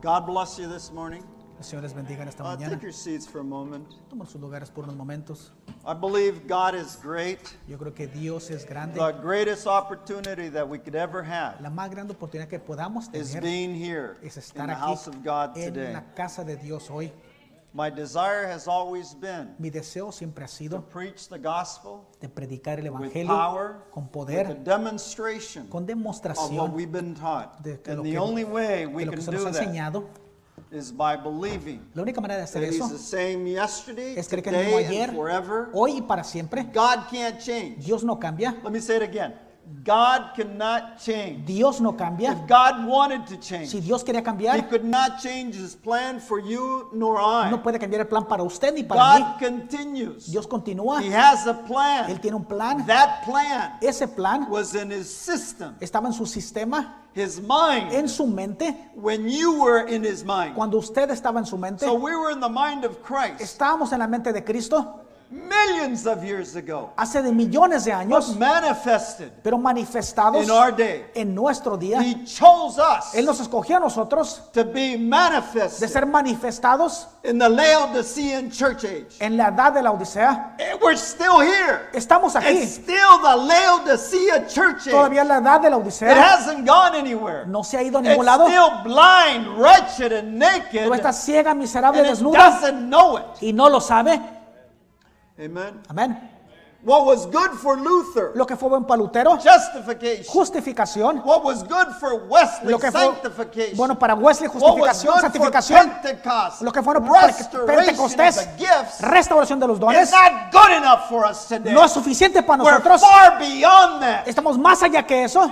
God bless you this morning. El Señor les bendiga en esta Uh, mañana. take your seats for a moment. Tomen sus lugares por unos momentos. I believe God is great. Yo creo que Dios es grande. The greatest opportunity that we could ever have La más grande oportunidad que podamos is tener being here es in estar the house of God en today. la casa de Dios hoy. My desire has always been Mi deseo siempre ha to sido preach the gospel de predicar el with Evangelio power, con with a poder, demonstration con of what demostración we've been taught. de que And lo the que, only way we lo can que se nos do ha that enseñado. is by believing La única manera de hacer that eso He's the same yesterday, es creer que el mismo today, ayer, and forever. hoy y para siempre. God can't change. Dios no cambia. Let me say it again. God cannot change. Dios no cambia. If God wanted to change, Si Dios quería He cambiar, could not change His plan for you nor I. no puede cambiar el plan para usted ni para mí. God continues. Dios continúa. He has a Él plan. tiene un plan. That plan Ese plan was in His system, estaba en su sistema, His mind, en su mente, when you were in His mind. cuando usted estaba en su mente. So we were in the mind of Christ Estábamos en la mente de Cristo millions of years ago, hace de millones de but años, manifested pero manifestados in our day. en nuestro día. He chose us Él nos escogió a nosotros to be de manifested ser manifestados in the Laodicean church age. en la edad de la Odisea. And We're still here. Estamos aquí, It's still the Laodicea church age. todavía la edad de la It Odisea. hasn't gone anywhere. No se ha ido a It's ningún lado. still blind, wretched, and naked, Tú estás ciega, miserable, and it desnuda doesn't know it. y no lo sabe. Amen. Amén. What was good for Luther, Lo que fue buen para Lutero, justification. justificación. What was good for Wesley, Lo que fue sanctification. bueno para Wesley, what was justificación, good santificación. for Pentecost, Lo que fue bueno para of Pentecostés, the gifts, restauración de los dones. not good enough for us today. No es suficiente para We're nosotros. far beyond that. Estamos más allá que eso.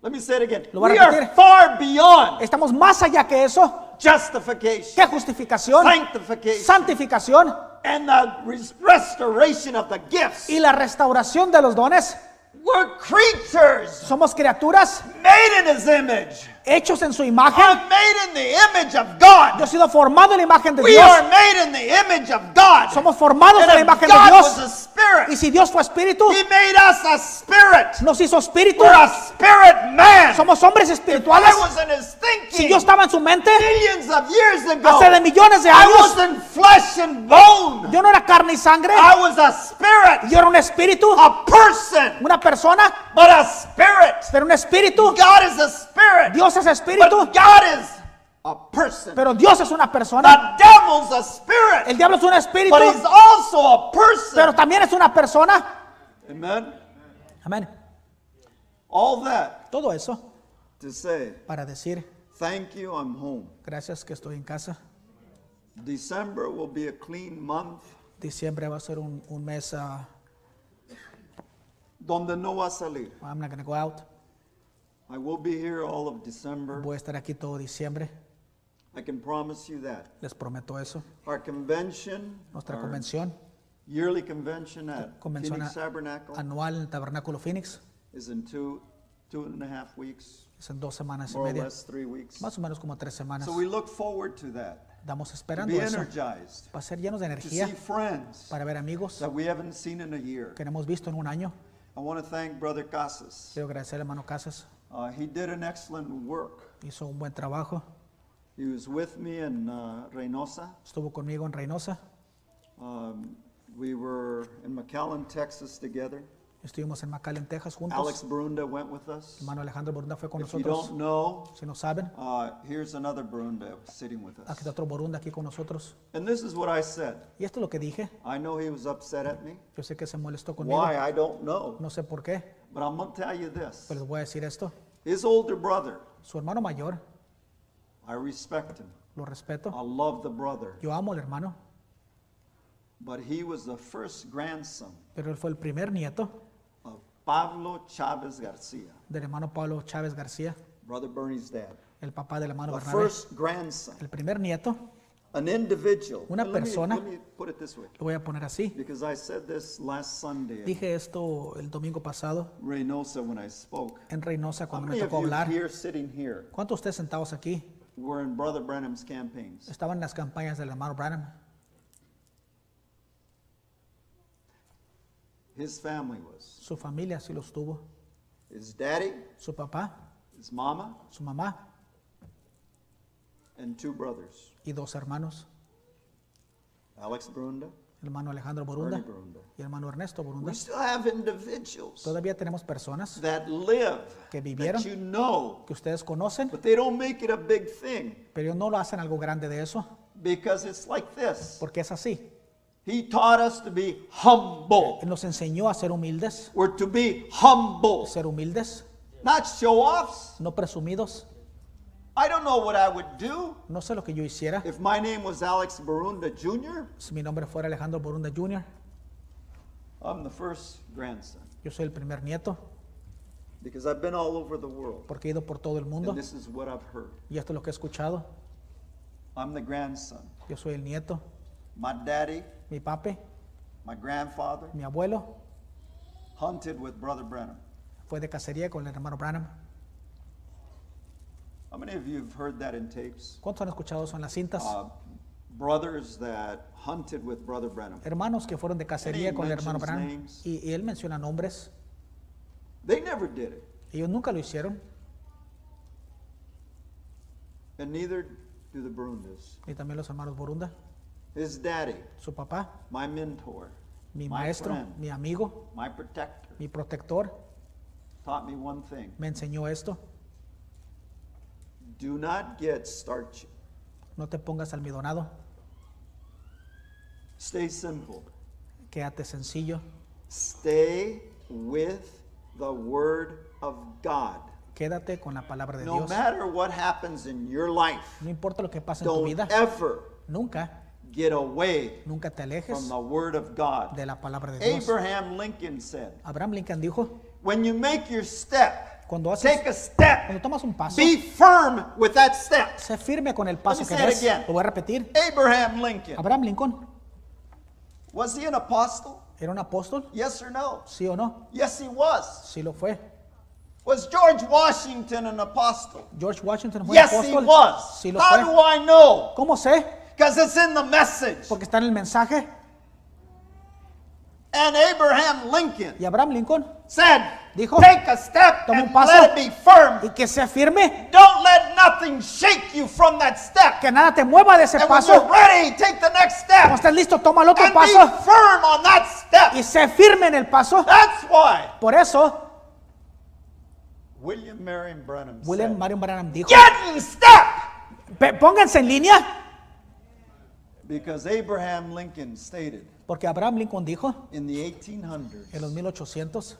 Let me say it again. Lo voy a We are repetir. far beyond Estamos más allá que eso. justification, ¿Qué justificación? sanctification, Santificación and the res- restoration of the gifts. y la restauración de los dones. We're creatures Somos criaturas made in His image. Hechos en su imagen. I'm made in the image of God. Yo he sido formado en la imagen de We Dios. are made in the image of God. Somos formados en la imagen de Dios. was a spirit, Y si Dios fue espíritu, He made us a spirit. nos hizo espíritu. We're a spirit man. Somos hombres I espirituales. was in His Si yo estaba en su mente millions of years ago. hace de millones de I años, wasn't flesh and bone. yo no era carne y sangre. I was a spirit, Yo era un espíritu, a person, una persona, but a spirit. pero un espíritu. God is a spirit, Dios es but espíritu, God is a person. pero Dios es una persona. The devil's a spirit, El diablo es un espíritu, but he's also a person. pero también es una persona. Amen. Amén. All that Todo eso to say, para decir thank you, I'm home. gracias que estoy en casa. December will be a clean month Diciembre va a ser un, un mes. ah, donde no va a salir. I'm not gonna go out. I will be here all of December. Voy a estar aquí todo diciembre. I can promise you that. Les prometo eso. Our convention, Nuestra our convención, yearly convention at convención Phoenix Tabernacle anual en el Tabernáculo Phoenix, is in two, two and a half weeks, es en dos semanas y more or media, less three weeks. más o menos como tres semanas. So we look forward to that. To esperando be eso energized, para ser llenos de to energía, see friends para ver amigos that we haven't seen in a year. que no hemos visto en un año. I want to thank Brother Casas. Quiero agradecer al hermano Casas, Uh, he did an excellent work. hizo un buen trabajo, He was with me in uh, Reynosa. estuvo conmigo en Reynosa, Um, we were in McAllen, Texas together. estuvimos en McAllen, Texas Alex juntos. Brunda went with us. Hermano Alejandro Borunda fue con If you nosotros. don't know, Si no saben, uh, here's another Brunda sitting with aquí us. está otro Borunda aquí con nosotros. And this is what I said. Y esto es lo que dije. I know he was upset at me. Yo sé que se molestó conmigo. Why? I don't know. No sé por qué, But I'm going to tell you this. pero les voy a decir esto. His older brother, Su hermano mayor, I respect him. lo respeto. I love the brother. Yo amo al hermano, But he was the first grandson pero él fue el primer nieto of Pablo Chavez Garcia, del hermano Pablo Chávez García, Brother Bernie's dad. el papá del hermano The Bernabé. first grandson. El primer nieto. Una persona. Let me put it this way. lo voy a poner así. Because I said this last Sunday in Dije esto el domingo pasado Reynosa when I spoke. en Reynosa cuando me tocó you hablar. ¿Cuántos de ustedes sentados aquí were in Brother Branham's campaigns? estaban en las campañas del hermano Branham? His family was. Su familia sí los tuvo. His daddy, Su papá, his mama, su mamá, and two brothers, y dos hermanos, Alex Barunda, el hermano Alejandro Ernie Borunda y el hermano Ernesto We Borunda. still have individuals Todavía tenemos personas that live, que vivieron, that you know, que ustedes conocen, but they don't make it a big thing pero no lo hacen algo grande de eso, because it's like this. porque es así. He taught us to be humble. Él nos enseñó a ser humildes, We're to be humble, ser humildes, not show offs. no presumidos. I don't know what I would do No sé lo que yo hiciera if my name was Alex Barunda Jr. si mi nombre fuera Alejandro Borunda Jr. I'm the first grandson Yo soy el primer nieto, because I've been all over the world. porque he ido por todo el mundo And this is what I've heard. y esto es lo que he escuchado. I'm the grandson. Yo soy el nieto, My daddy, mi papi, my grandfather, mi abuelo hunted with Brother Brenham. fue de cacería con el hermano Branham. How many of you have heard that in tapes? ¿Cuántos han escuchado eso en las cintas? Uh, brothers that hunted with Brother Brenham. Hermanos que fueron de cacería con el hermano Branham y, y él menciona nombres. They never did it, Ellos nunca lo hicieron, and neither do the Barundas. ni también los hermanos Borunda. His daddy, Su papá, my mentor, mi My maestro, friend. mi amigo, my protector, mi protector, taught me one thing me enseñó esto. Do not get starchy. No te pongas almidonado, Stay simple. quédate sencillo, Stay with the Word of God. quédate con la palabra de No Dios. matter what happens in your life, No importa lo que pase en tu vida, ever nunca, get away nunca te alejes from the Word of God. de la palabra de Dios. Abraham Lincoln said, Abraham Lincoln dijo, When you make your step, cuando haces, take a step, cuando tomas un paso, be firm with that step. sé firme con el paso me que say it des. again. Lo voy a repetir. Abraham Lincoln, Abraham Lincoln was he an apostle? era un apóstol, Yes or no? sí o no, Yes, he was. sí lo fue. Was George Washington an apostle? George Washington fue Yes, he apóstol, was. sí lo How fue. do I know? ¿Cómo sé? Because it's in the message. Porque está en el mensaje. And Abraham Lincoln Y Abraham Lincoln said, Dijo, Take a step toma un and paso. let it be firm. y que sea firme, Don't let nothing shake you from that step. que nada te mueva de ese And when paso. you're ready, take the next Cuando estés listo, toma el otro And be paso firm on that y step. sé firme en el paso. That's why Por eso, William Marion Branham William said, Marion Branham dijo, Get in step. "Pe- pónganse en línea, Because Abraham Lincoln stated porque Abraham Lincoln dijo in the 1800s, en los 1800,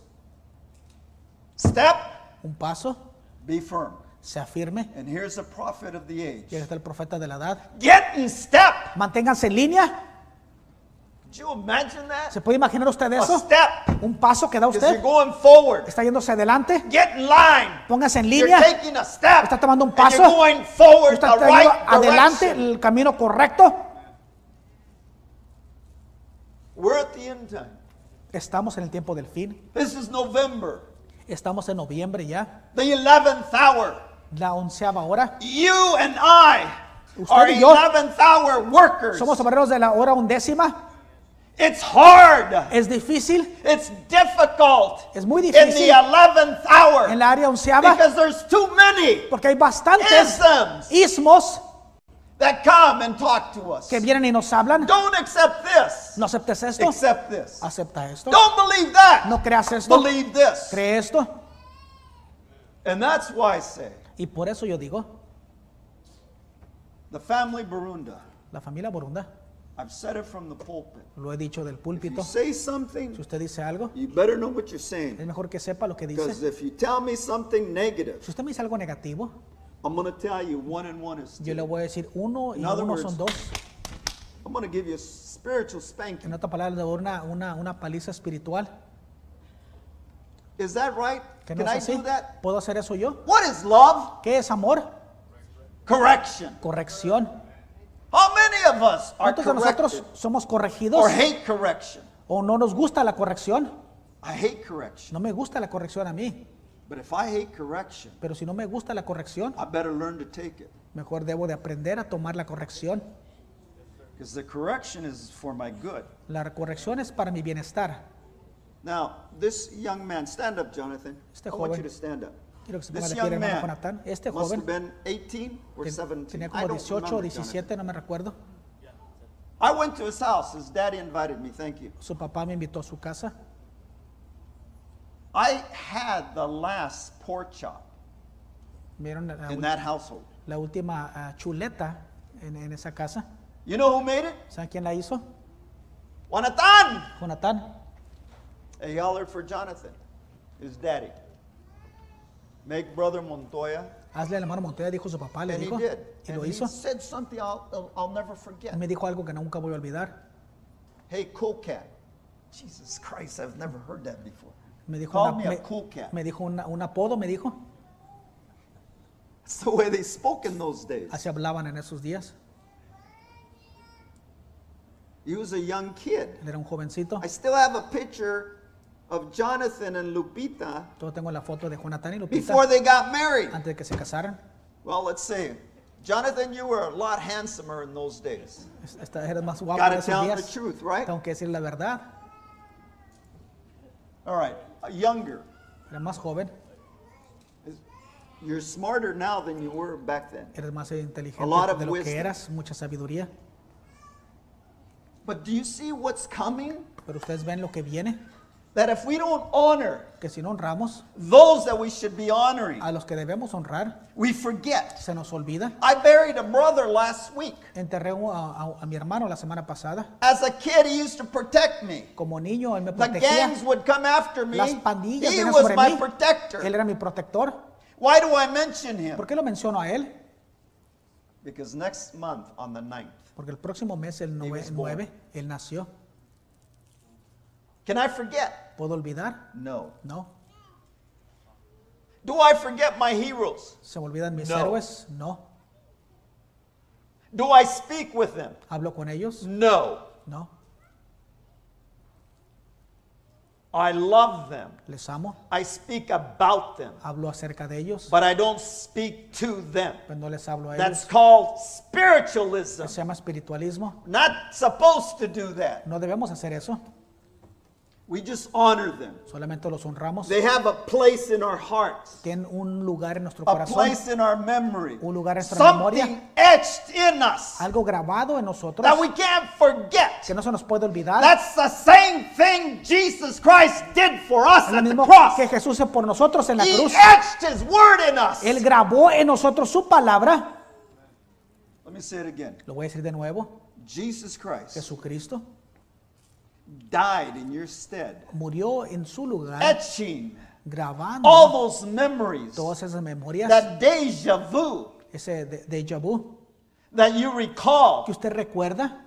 step, un paso, be firm. sea firme. And here's a prophet of the Y age. aquí está el profeta de la edad. Get in step. Manténganse en línea. Could you imagine that? ¿Se puede imaginar usted A eso? step. Un paso que da you're usted. going forward. Está yéndose adelante. Get in line. Póngase en You're línea. taking a step. Está tomando un And paso. you're going forward Está the right adelante direction. el camino correcto. We're at the end time. Estamos en el tiempo del fin. This is November, Estamos en noviembre ya. the 11th hour. La onceava hora. You and I Usted are y yo 11th hour workers. somos obreros de la hora undécima. It's hard. Es difícil. It's difficult Es muy in the difícil 11th hour en la área onceava because there's too many porque hay bastantes isms that come and talk to us. que vienen y nos hablan. Don't accept this. No aceptes esto. Accept this. Acepta esto. Don't believe that. No creas esto. Believe this. Cree esto. And that's why I say Y por eso yo digo, the family Barunda, la familia Borunda, I've said it from the pulpit. lo he dicho del If púlpito. you say Si something, usted dice algo, you better know what you're es saying. mejor que sepa lo que Because dice. if you tell me something negative, Si usted me dice algo negativo, I'm going to tell you one and one is yo le two. voy a decir uno y In other uno words, son dos. I'm going to give you a spiritual En spanking. otra palabra, le doy una, una, una paliza espiritual. Is that right? ¿Que no Can I es así? do that? ¿Puedo hacer eso yo? What is love? ¿Qué es amor? Correction. Corrección. How many of us are ¿Cuántos de nosotros corrected somos corregidos or hate correction? o no nos gusta la corrección? I hate correction. No me gusta la corrección a mí, But if I hate correction, pero si no me gusta la corrección, I better learn to take it. mejor debo de aprender a tomar la corrección. Because the correction is for my good. La corrección es para mi bienestar. Now, this young man, stand up, Jonathan. Este I want joven. you to stand up. Quiero que se ponga This de pie, young hermano man Jonathan. Este must have joven been 18 or ten- 17. tenía I como don't 18 o remember, 17, no me recuerdo. I went to his house. His daddy invited me. Thank you. Su papá me invitó a su casa. I had the last pork chop Vieron la, in that household. la última ah, chuleta en, en esa casa. You know who made it? ¿Saben quién la hizo? Jonathan. Jonathan. He hollered for Jonathan, his daddy. Make brother Montoya. Hazle al hermano Montoya, dijo su papá, le And he dijo. did. Y And lo he hizo. said something I'll, I'll, I'll never forget. Me dijo algo que nunca voy a olvidar. Hey, cool cat. Jesus Christ, I've never heard that before. Me dijo, Call una- me dijo una- un apodo, me dijo. That's the way they spoke in those days. Así hablaban en esos días. He was a young kid. Él era un jovencito. I still have a picture of Jonathan and Lupita Yo tengo la foto de Jonathan y Lupita before they got married. antes de que se casaran. Well, let's see. Jonathan, you were a lot handsomer in those days. Es- Esta era más guapo Gotta en esos tell the truth, right? Tengo que decir la verdad. All right, younger. Era más joven. You're smarter now than you were back then. Eres más A inteligente lot of de lo que wisdom. eras. Mucha sabiduría. But do you see what's coming? Pero ustedes ven lo que viene. That if we don't honor Que si no honramos those that we should be honoring, a los que debemos honrar, we forget. se nos olvida. I buried a brother last week. Enterré a, a- a mi hermano la semana pasada. As a kid, he used to protect me. Como niño, él me The protegía. gangs would come after me. Las pandillas He was sobre my mí. protector. Él era mi protector. Why do I mention him? ¿Por qué lo menciono a él? Because next month on the 9th, Porque el próximo mes, el He was born. 9, él nació. can I forget? ¿Puedo olvidar? No. No. Do I forget my heroes? ¿Se me olvidan mis No. héroes? No. Do I speak with them? ¿Hablo con ellos? No. No. I love them. ¿Les amo? I speak about them, ¿Hablo acerca de ellos? but I don't speak to them. Pues no les hablo a That's ellos. called spiritualism. Se llama espiritualismo. Not supposed to do that. No debemos hacer eso. We just honor them. Solamente los honramos. They have a place in our hearts, Tienen un lugar en nuestro a corazón. place in our memory, Un lugar en nuestra something memoria. etched in us Algo grabado en nosotros that we can't forget. que no se nos puede olvidar. That's the same thing Jesus Christ did for us at the cross. que Jesús hizo por nosotros en la He cruz. etched His word in us. Él grabó en nosotros su palabra. Let me say it again. Lo voy a decir de nuevo. Jesus Christ Jesucristo died in your stead, murió en su lugar etching grabando all those memories, todas esas memorias, that deja vu ese de- déjà vu that you recall que usted recuerda,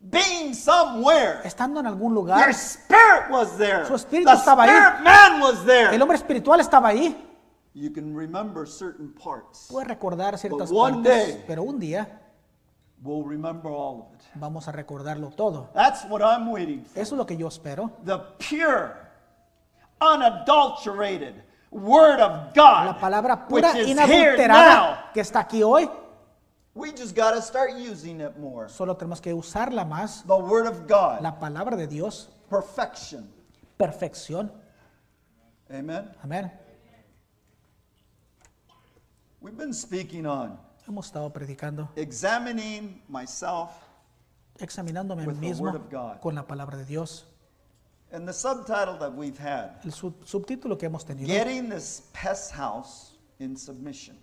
being somewhere. estando en algún Your lugar. spirit was there. Su espíritu the estaba ahí. spirit man was there. El hombre espiritual estaba ahí. You can remember certain parts. Puede recordar ciertas But partes, day- pero un día We'll remember all of it. vamos a recordarlo todo. That's what I'm waiting for. Eso es lo que yo espero. The pure, unadulterated Word of God, La palabra pura, inadulterada, que está aquí hoy, We just got to start using it more. solo tenemos que usarla más. The Word of God, La palabra de Dios, perfection. perfección. Amen. Amén. We've been speaking on Hemos estado predicando, examining myself, examinándome a mí With the mismo word of God. con la palabra de Dios. and the subtitle that we've had El sub- subtítulo que hemos tenido, Getting this pest house in submission.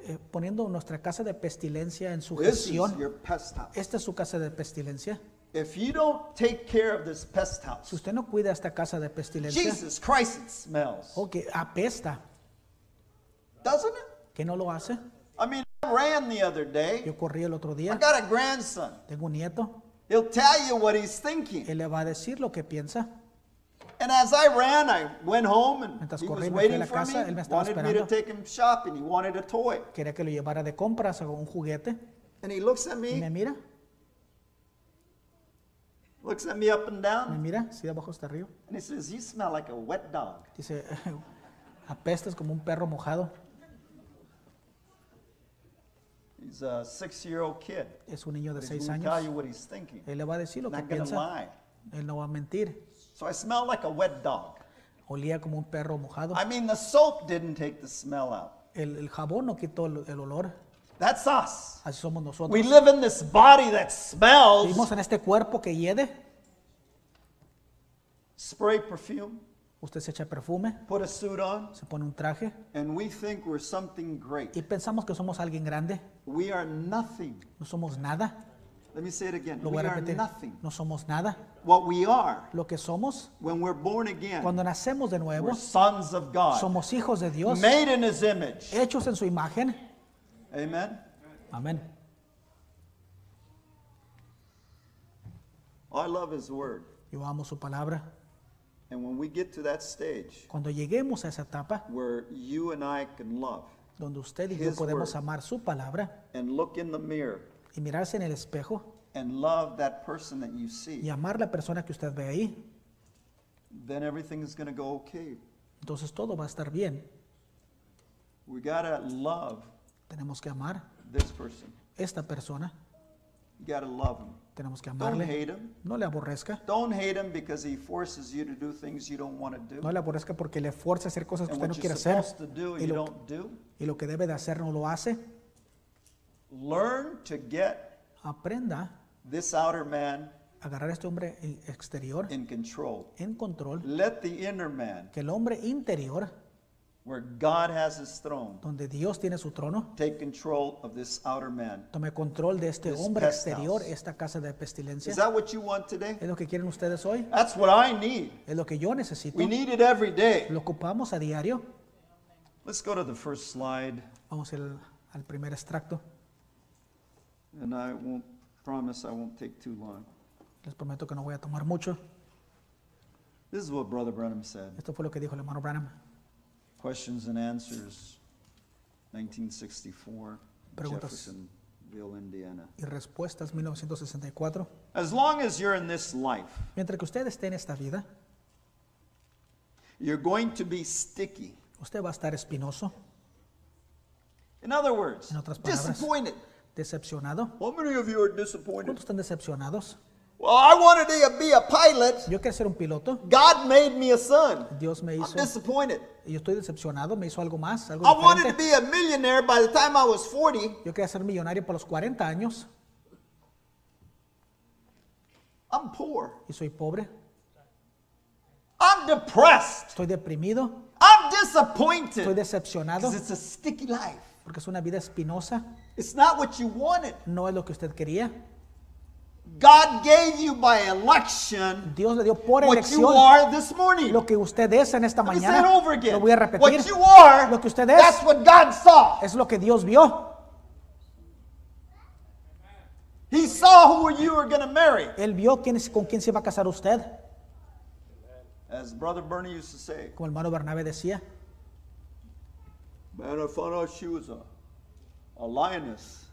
eh, poniendo nuestra casa de pestilencia en This is sujeción. your pest house. Esta es su casa de pestilencia. If you don't take care of this pest Si house, usted no cuida esta casa de pestilencia, Jesus Christ, it smells. o que apesta, Doesn't it? que no lo hace. I mean, I ran the other day. Yo corrí el otro I día, got a grandson. tengo un nieto, He'll tell you what he's thinking. él le va a decir lo que piensa. And as I ran, I went home and Mientras he corrí, was me waiting la for casa, él me. me estaba Wanted me to esperando. take him shopping. He wanted a toy. Quería que lo llevara de compras o un juguete. And he looks at Y me, me mira, looks at me up and me down, mira, si de abajo hasta arriba. and he says, You smell like a wet dog. Dice, apestas como un perro mojado. He's a six year old kid. Es un niño de He's seis going to tell you años. what he's thinking. Él le va a decir lo que Not piensa. lie. Él no va a mentir. So I smell like a wet dog. olía como un perro mojado. I mean, the soap didn't take the smell out. El, el jabón no quitó el, el olor. That's us. Así somos nosotros. We live in this body that smells. Vivimos en este cuerpo que hiede. Spray perfume, Usted se echa perfume, put a suit on, se pone un traje and we think we're something great. y pensamos que somos alguien grande. We are nothing. No somos nada. Let me say it again. Lo We voy a are repetir. nothing. No somos nada. What we are Lo que somos when we're born again, cuando nacemos de nuevo, we're sons of God, somos hijos de Dios, made in His image. hechos en su imagen. Amen. Amén. I love His Word. Yo amo su palabra. And when we get to that stage Cuando lleguemos a esa etapa where you and I can love donde usted y yo His podemos word. amar su palabra and look in the mirror y mirarse en el espejo and love that person that you see, y amar la persona que usted ve ahí, then everything is going to go okay. entonces todo va a estar bien. We got to love Tenemos que amar this person. esta persona, You got to love him. Tenemos que Don't amarle. hate him. No le aborrezca, Don't hate him because he forces you to do things you don't want to do. no le aborrezca porque le fuerza a hacer cosas que and usted no quiere hacer supposed to do, y you lo, don't do. y lo que debe de hacer no lo hace. Learn to get Aprenda this outer man agarrar a este hombre exterior in control. en control, Let the inner man, que el hombre interior, where God has his throne, donde Dios tiene su trono, take control of this outer man. tome control de este This hombre pest exterior, house. esta casa de pestilencia. Is that what you want today? ¿Es lo que quieren ustedes hoy? That's what I need. Es lo que yo necesito. We need it every day. Lo ocupamos a diario. Let's go to the first slide, Vamos al, al primer extracto. and I won't promise I won't take too long. Les prometo que no voy a tomar mucho. This is what Brother Branham said. Esto fue lo que dijo el hermano Branham. Questions and answers, 1964, Preguntas. Jeffersonville, Indiana. Y respuestas 1964. As long as you're in this life, Mientras que usted esté en esta vida, you're going to be sticky. usted va a estar espinoso, In other words, En otras palabras. disappointed. decepcionado. How many of you are disappointed? ¿Cuántos están decepcionados? Well, I wanted to be a pilot. Yo quiero ser un piloto. God made me a son. Dios me I'm hizo, disappointed. y yo estoy decepcionado, me hizo algo más, algo I wanted to be a millionaire by the time I was 40. Yo quería ser millonario por los 40 años I'm poor. y soy pobre. I'm depressed. Estoy deprimido, I'm estoy disappointed. decepcionado Because it's a sticky life. porque es una vida espinosa. It's not what you wanted. No es lo que usted quería. God gave you by election Dios le dio por what you elección are this morning. lo que usted es en esta Let me say it mañana. over again. Lo voy a repetir. What you are, Lo que usted es. that's what God saw. Es lo que Dios vio. He saw who you were going to marry. Él vio quién es- con quién se iba a casar usted. As Brother Bernie used to say, Como el hermano Bernabé decía, man, I found out she was a, a lioness,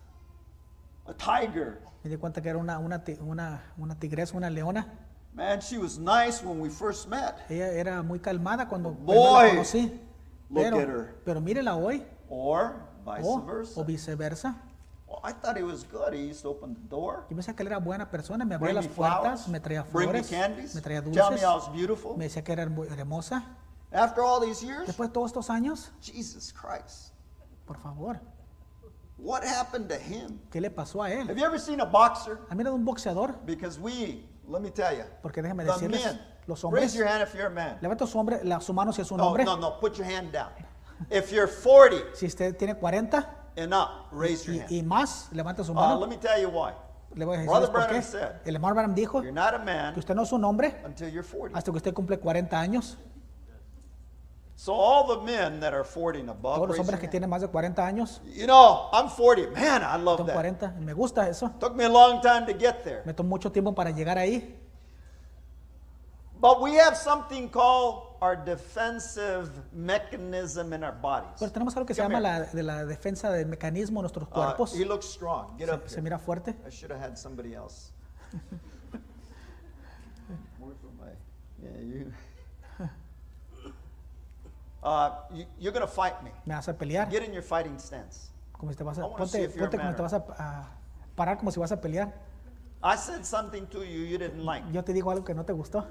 a tiger. me di cuenta que era una, una, una, una tigresa, una leona. Man, she was nice when we first met. Ella era muy calmada cuando Boy, la conocí. look Pero, at her. pero mírela hoy, Or vice o, versa. o viceversa. Well, I thought he was good. He used to open the door, Yo pensaba que él era buena persona, me abría bring me las puertas, flowers, me traía flores, candies, me traía tell me dulces, I was beautiful. me decía que era hermosa. After all these years, Después de todos estos años, Jesus Christ, por favor, what happened to him? ¿qué le pasó a él? Have you ever seen a boxer? ¿Han mirado un boxeador? Because we, let me tell you, Porque déjeme the decirles, men, los raise hombres, your hand if you're a man. levanta su, hombre, la, su mano si es un No, hombre. no, no, put your hand down. If you're 40 Si usted tiene 40 and up, raise your y, hand. y más, levanta su Uh, mano. let me tell you why. Le voy a decir por qué. Said, El hermano Branham dijo You're not a man que usted no es un hombre until you're 40. hasta que usted cumple 40 años. So all the men that are 40 and above, Todos los hombres que tienen más de 40 años, You know, I'm 40. Man, I love that. 40, y me gusta eso. Took me a long time to get there. Me tomó mucho tiempo para llegar ahí. But we have something called our defensive mechanism in our bodies. Pero tenemos algo que se Come llama here. la, de la defensa del mecanismo de nuestros Uh, cuerpos. he looks strong. Get up Se, se here. mira fuerte. I should have had somebody else. Where's my? Yeah, you. Uh, you, you're gonna fight me. Me vas a pelear. Get in your fighting stance. Como si te vas a, ponte, ponte como te vas a, a parar como si vas a pelear. I said something to you you didn't like. Yo te digo algo que no te gustó.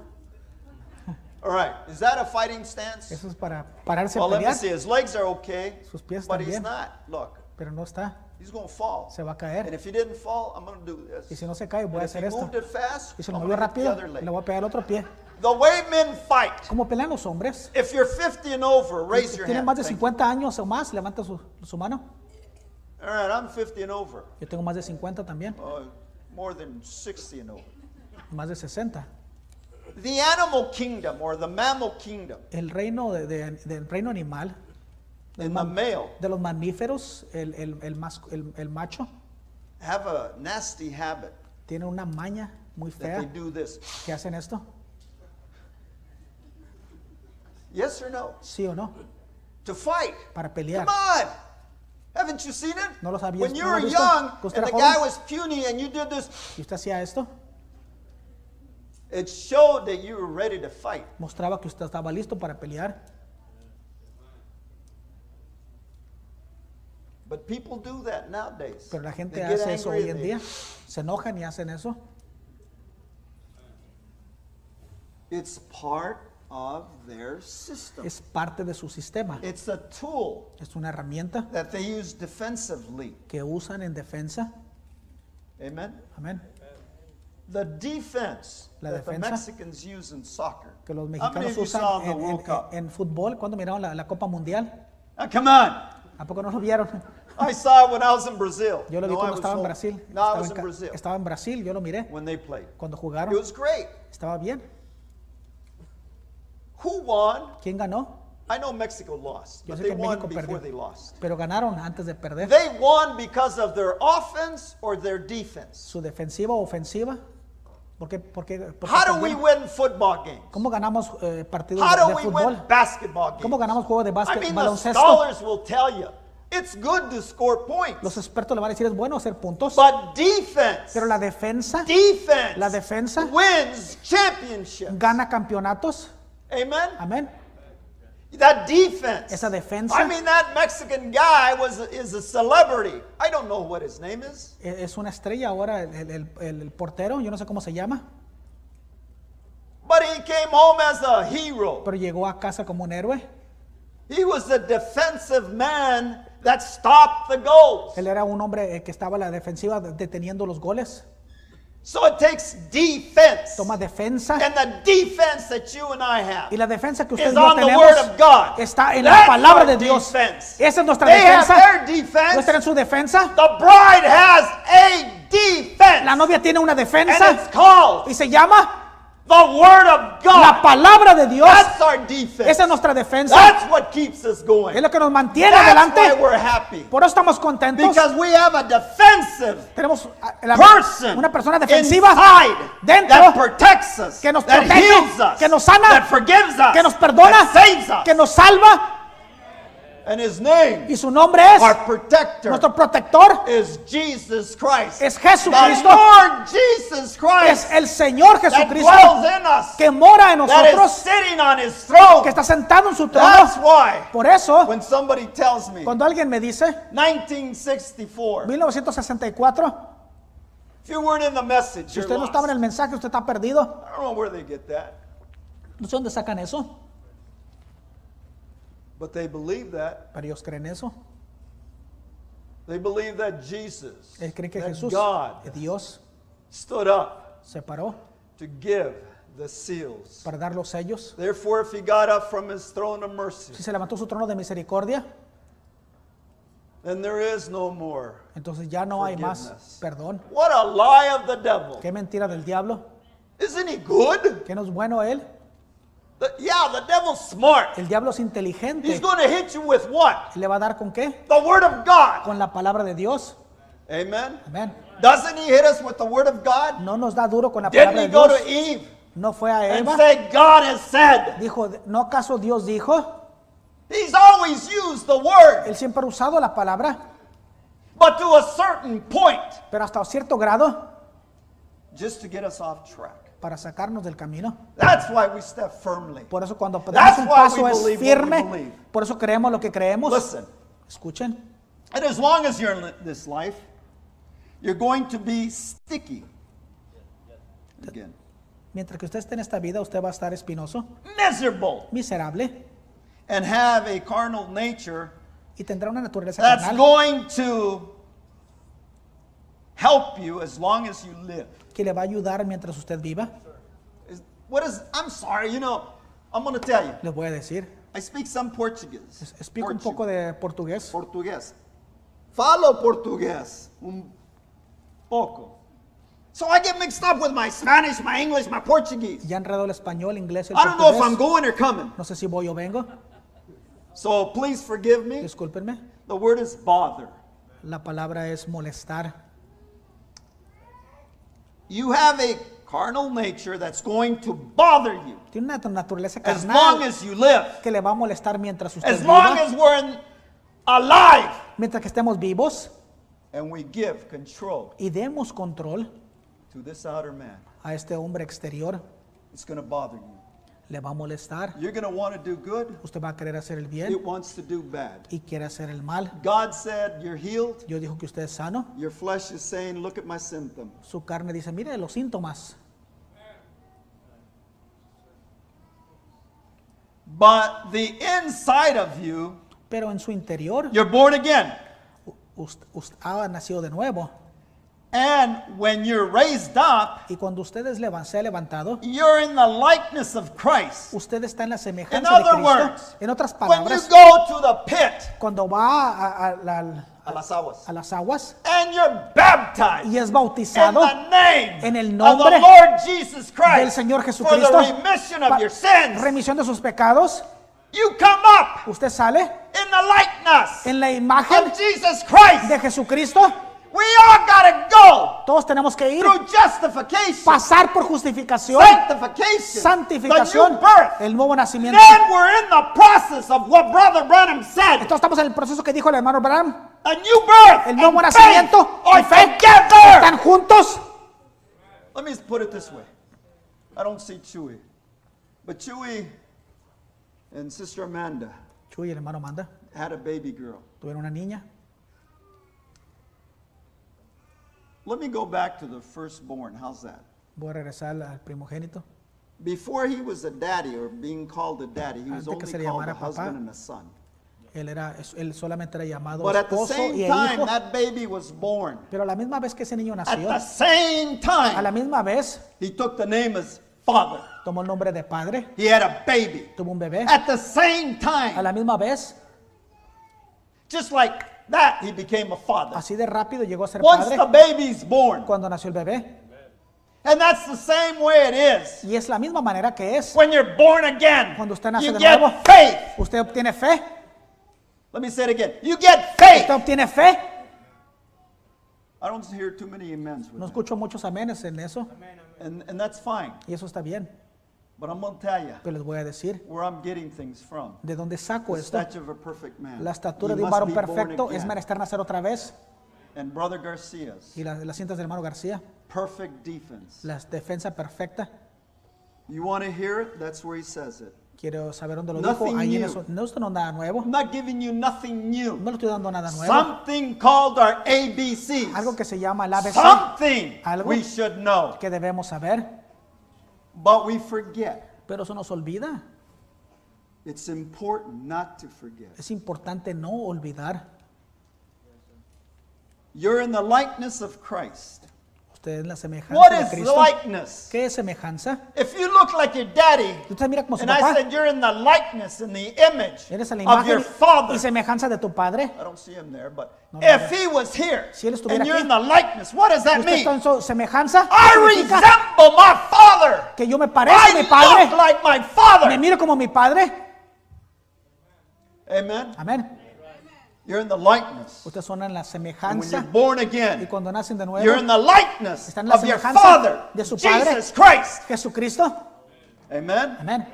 All right. Is that a fighting stance? Eso es para pararse a Well, let me pelear, see. His legs are okay, Sus pies but he's not. Look, pero no está. He's going to fall. Se va a And caer. if he didn't fall, I'm going to do Y this. si no se cae, voy And a if he hacer esto. moved it fast, Y si lo hit the rápido, other leg. le voy a pegar el otro pie. The way men fight. ¿Cómo pelean los hombres? If you're 50 and over, raise your Tienen hand. más de Thank you. 50 años o más, levanta su, su mano. All right, I'm 50 and over. Yo tengo más de 50 también, Uh, more than 60 and over. más de 60. The animal kingdom or the mammal kingdom El reino de- de- del reino animal, mam- male de los mamíferos, el, el- el mas- el- el macho, have a nasty habit tiene una maña muy that they fea do this. que hacen esto. Yes or no? ¿Sí o no? To fight. Para pelear. Come on. Haven't you seen it? ¿No lo sabías- when you were young ¿Que usted and the guy was puny and you did this, Y usted hacía esto, it showed that you were ready to fight. mostraba que usted estaba listo para pelear. But people do that nowadays. Pero la gente They hace eso hoy en día. Se enojan y hacen eso. It's part of their system. Es parte de su sistema. It's a tool Es una herramienta that they use defensively. que usan en defensa. Amen. Amén. The defense La that the defensa Mexicans use in soccer. Que los How many mexicanos of you usan the en, en- World Cup? en fútbol. cuando miraron la, la Copa Mundial? Come on. ¿A poco no lo vieron? I saw it when I was in Brazil. Yo lo vi no, I cuando was estaba en. Brasil. No, I Estaba was en, in Brazil estaba en Brasil, yo lo miré. when they played. Cuando It jugaron, was great. estaba bien. Who won? ¿Quién ganó? I know Mexico lost, Yo but they won before perdió. they lost. Pero ganaron antes de perder. They won because of their offense or their defense. Su defensiva o ofensiva. ¿Por qué, por qué- por qué How do we win football games? ¿Cómo ganamos eh, partidos How de, do de we fútbol? win basketball games? ¿Cómo ganamos juegos de I mean, the baloncesto? scholars will tell you it's good to score points, Los expertos le van a decir es bueno hacer puntos, but defense, pero la defensa defense, la defensa wins championships. gana campeonatos. Amen. Amén. That defense. Esa defensa I mean, that Mexican guy was is a celebrity. I don't know what his name is. e- es una estrella ahora el, el- el- portero, yo no sé cómo se llama, But he came home as a hero. pero llegó a casa como un héroe. He was the defensive man that stopped the goals. Él era un hombre eh, que estaba a la defensiva de- deteniendo los goles. So it takes defense. Toma defensa And the defense that you and I have y la defensa que usted is y yo on the tenemos Word of God. está en That's la palabra de Dios. defense. Esa es nuestra They have defensa. their ¿No defense. está en su defensa? The bride has a defense. La novia tiene una and defensa it's called y se llama the Word of la God. palabra de Dios. That's our defense. Esa es nuestra defensa. That's what keeps us going. Es lo que nos mantiene That's why adelante. we're happy. Por eso estamos contentos. Because we have a defensive Tenemos la- person una persona defensiva dentro that protects us, que nos that protege, que nos sana, that forgives us, que nos perdona, that saves us. que nos salva. And his name, Y su nombre es, our protector, nuestro protector, is Jesus Christ. es the Jesucristo. Lord Jesus Christ Es el Señor that Jesucristo in us, que mora en that is nosotros, sitting on his throne. que está sentado en su That's trono. why Por eso, when somebody tells me cuando alguien me dice, 1964, 1964, if you weren't in the message, si you're usted no estaba en el mensaje, usted está perdido. I don't know where they get that, No sé dónde sacan eso, but they believe that. pero ellos creen eso. They believe that Jesus, Ellos creen que that Jesús, God Dios, stood up se paró to give the seals. para dar los sellos. Therefore, if he got up from his throne of mercy, Si se levantó su trono de misericordia, then there is no more. entonces ya no hay más Forgiveness. perdón. What a lie of the devil. Qué mentira del diablo. Isn't he good? Que no es bueno él. The- yeah, the devil's smart. El diablo es He's inteligente. going to hit you with what? ¿Le va a dar con qué? The word of God. Con la palabra de Dios. Amen. Amén. Doesn't he hit us with the word of God? No nos da duro con la Didn't palabra he de go Dios. to Eve No fue a and Eva. say, God has said? Dijo, ¿no acaso Dios dijo? He's always used the word, Él siempre ha usado la palabra, but to a certain point, pero hasta cierto grado just to get us off track. Para sacarnos del camino. That's why we step firmly. Por eso cuando That's damos un paso es firme. Por eso creemos lo que creemos. Listen, Escuchen. and as long as you're in this life, you're going to be sticky. Again. Mientras que usted esté en esta vida, usted va a estar espinoso, miserable, miserable and have a carnal nature y tendrá una naturaleza that's carnal going to help you as long as you live. Que le va a ayudar mientras usted viva. What is, I'm sorry, you know, I'm going to tell you. Les voy a decir, I speak some Portuguese. es- explico un poco de portugués. Portugués. Falo portugués. Un poco. So I get mixed up with my Spanish, my English, my Portuguese. Ya enredó el español, inglés y el I don't know if I'm going or coming. No sé si voy o vengo, So please forgive me. discúlpenme. The word is bother. La palabra es molestar. You have a carnal nature that's going to bother you. Tiene una naturaleza as long carnal as you live. que le va a molestar mientras usted As long viva, as we're in, alive. Mientras que estemos vivos. And we give control y demos control to this outer man, a este hombre exterior, it's going to bother you. Le va a molestar. You're going to want to do good, Usted va a querer hacer el it bien wants to do bad. y quiere hacer el mal. God said, You're healed. Dios dijo que usted es sano. Your flesh is saying, Look at my symptom. Su carne dice, mire los síntomas. But the inside of you, Pero en su interior, you're born again. usted, ha nacido de nuevo. And when you're raised up, Y cuando usted es levan- sea levantado, you're in the likeness of Christ. usted está en la In semejanza de other Cristo. words, En otras when you palabras, go to the pit, cuando va a, a la- a las aguas, a las aguas and you're baptized y es in bautizado the name en el of the nombre Lord Jesus del Christ Señor for Jesucristo, the remission of your sins, remisión de sus pecados, you come up usted sale in the likeness en la imagen of Jesus Christ. de Jesucristo. We all gotta go Todos tenemos que ir, through justification, pasar por justificación, sanctification, santificación, the new birth. el nuevo nacimiento. Then we're in the process of what Brother Branham said. Entonces estamos en el proceso que dijo el hermano Abraham. A new birth El nuevo and nacimiento faith are y fe together. están juntos. Let me put it this way. I don't see Chewy. But Chewy and Sister Amanda Chuy y el hermano Manda had a baby girl. tuvieron una niña. Let me go back to the firstborn. How's that? Voy a regresar al- primogénito. Before he was a daddy or being called a daddy, he was Antes que only le called a llamara papá. husband and a son. Él, era, él solamente era llamado But at the esposo same y time, hijo. that baby was born. Pero a la misma vez que ese niño At nació, the same a la time, misma vez he took the name as father. tomó el nombre de padre, He had a baby. tuvo un bebé. At the same A time, la misma vez, just like that, he became a father. así de rápido llegó a ser Once padre the baby's born, cuando nació el bebé. and that's the same way it is. Y es la misma manera que es. When you're born again, Cuando usted nace you de get nuevo. faith. Usted obtiene fe, Let me say it again. You get faith. usted obtiene fe. I don't hear too many amens with No that. escucho muchos amenes en eso And, and that's fine. y eso está bien. But I'm going to tell you Pero les voy a decir where I'm getting things from. de dónde saco The esto. stature of a perfect man. La estatura You de un must varón be born perfecto es again. menester nacer otra vez. And Brother Garcia's Y las, las cintas del hermano García, perfect defense. la defensa perfecta. You want to hear it? That's where he says it. Quiero saber dónde lo Nothing dijo. Ahí en new. eso. No, esto no es nada nuevo. I'm not giving you nothing new. No le estoy dando nada nuevo. Something called our ABCs. Algo que se llama el ABC Something Algo. we should know. que debemos saber, But we forget. pero eso nos olvida. It's important not to forget. Es importante no olvidar. You're in the likeness of Christ. Usted es la semejanza What de is Cristo. likeness? ¿Qué es semejanza? If you look like your daddy, Usted mira como su and I papá. said you're in the likeness and the image Eres a la of your imagen father. y semejanza de tu padre. I don't see him there, but no, if he was here Si él estuviera and you're aquí, in the likeness, what does that Usted mean? está en su semejanza. I significa resemble my father. que yo me parezco a mi I look padre. like my Me father. miro como mi padre. Amen. Amén. You're in the likeness. Ustedes son en la And when you're semejanza. born Y again, cuando nacen de nuevo, you're in the likeness Están en la of your semejanza father, de su padre. Jesus Christ. Jesucristo. Amen. Amén.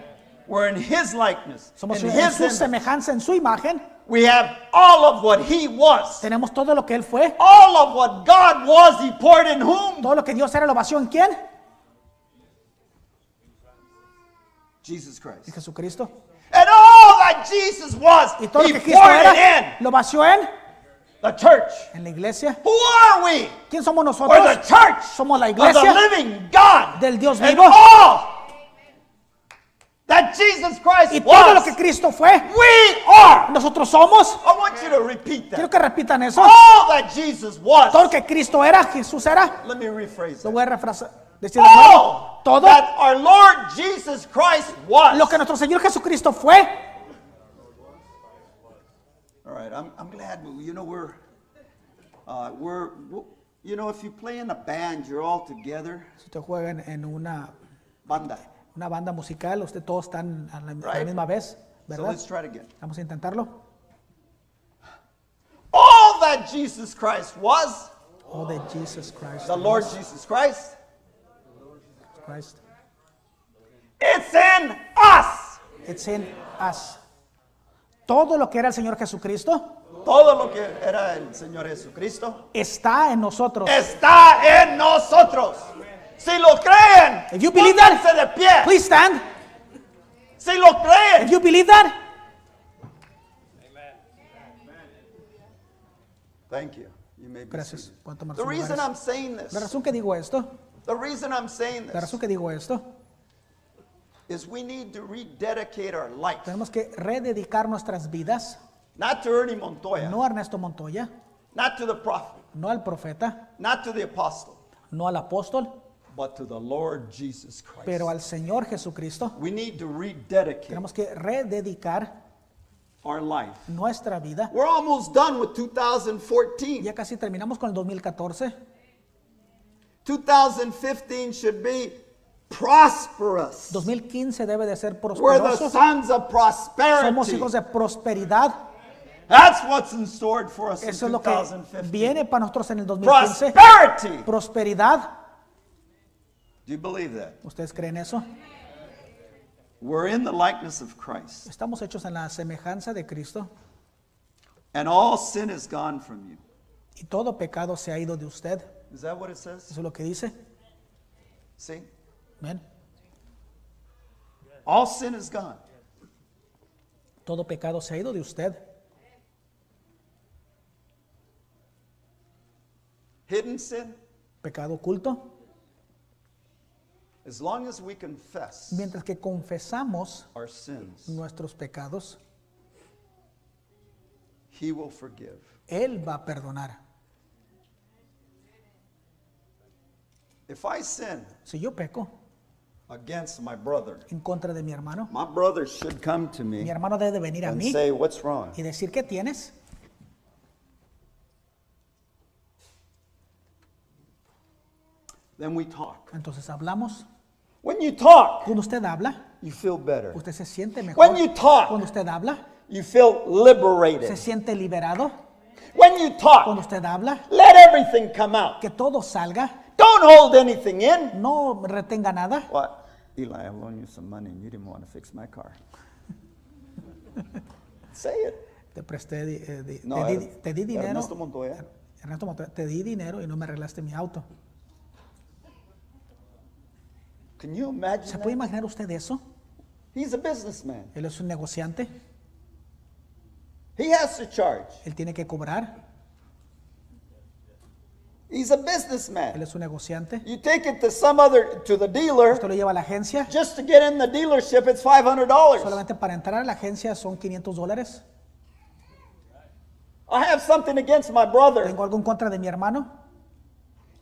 We're in his likeness. Somos in en his su semejanza, en su imagen. We have all of what he was. Tenemos todo lo que Él fue. All of what God was, he poured in whom? Todo lo que Dios era, lo vació en quién? Jesus En Christ. Jesucristo. That Jesus was, Y todo he lo que Cristo poured it era, in. lo vació en The church. en la iglesia. Who are we? ¿Quién somos We're nosotros? the church Somos la of the iglesia living God. del Dios and vivo. all that Jesus Christ Y todo lo was, que Cristo fue, we are. nosotros somos. I want you to repeat Quiero that. que repitan eso. All that Jesus was. Todo lo que Cristo era, Jesús era. Let me rephrase Lo that. voy a refrasar. Decir de nuevo. All Todo that our Lord Jesus Christ was. lo que nuestro Señor Jesucristo fue. All right, I'm, I'm glad. You know, we're, uh, we're, you know, if you play in a band, you're all together. Si usted juega en, en una, Banda. una banda musical, usted todos están a la, a la Right. misma vez, So let's try it again. Vamos a intentarlo. All that Jesus Christ was, Oh, that Jesus Christ. the Lord Jesus Christ, Christ. it's in us. It's in us. Todo lo que era el Señor Jesucristo Todo lo que era el Señor Jesucristo está en nosotros. está en nosotros. Si lo creen, If you believe that, de pie. Please stand. Si lo If creen, you believe that, thank you. You may be gracias. The reason. I'm saying La this, razón que digo esto, the reason I'm saying la this, razón que digo esto, is we need to rededicate our life, tenemos que rededicar nuestras vidas, not to Ernie Montoya, no a Ernesto Montoya, not to the prophet, no al profeta, not to the apostle, no al apóstol, but to the Lord Jesus Christ. pero al Señor Jesucristo. we need to rededicate Tenemos que rededicar our life. nuestra vida. We're almost done with 2014. Ya casi terminamos con el 2014. 2015 should be prosperous. 2015 debe de ser We're the prosperoso. sons of Somos prosperity. hijos de prosperidad. That's what's in store for us in Eso es lo que 2015. viene para nosotros en el 2015. Prosperity. Prosperidad. Do you believe that? ¿Ustedes creen eso? We're in the likeness of Christ, Estamos hechos en la semejanza de Cristo and all sin is gone from you. y todo pecado se ha ido de usted. Is that what it says? Eso es lo que dice. See? Amén. All sin is gone. Todo pecado se ha ido de usted. Hidden sin, Pecado oculto. as long as we confess Mientras que confesamos our sins, nuestros pecados, He will forgive. Él va a perdonar. If I sin Si yo peco against my brother, en contra de mi hermano, my brother should come to mi me hermano debe venir a and mí say, What's wrong? y decir, ¿qué tienes? Then we talk. Entonces hablamos. When you talk, Cuando usted habla, you feel better. usted se siente mejor. When you talk, Cuando usted habla, you feel se liberated. siente liberado. When you Cuando talk, usted habla, let everything come out. que todo salga, Don't hold anything in. no retenga nada. What? Eli, I loaned you some money and you didn't want to fix my car. Say it. Te presté, eh, di- No, te, di, era- te di dinero. Ernesto Montoya. Ernesto Montoya, te di dinero y no me arreglaste mi auto. Can you ¿Se imagine puede that? imaginar usted eso? He's a businessman. Él es un negociante, He has to charge. él tiene que cobrar, He's a él businessman. es un negociante. You take it to some other, to the dealer, Usted lo lleva a la agencia, just to get in the dealership, it's $500. solamente para entrar a la agencia son 500 dólares. I have something against my brother. ¿Tengo algo en contra de mi hermano?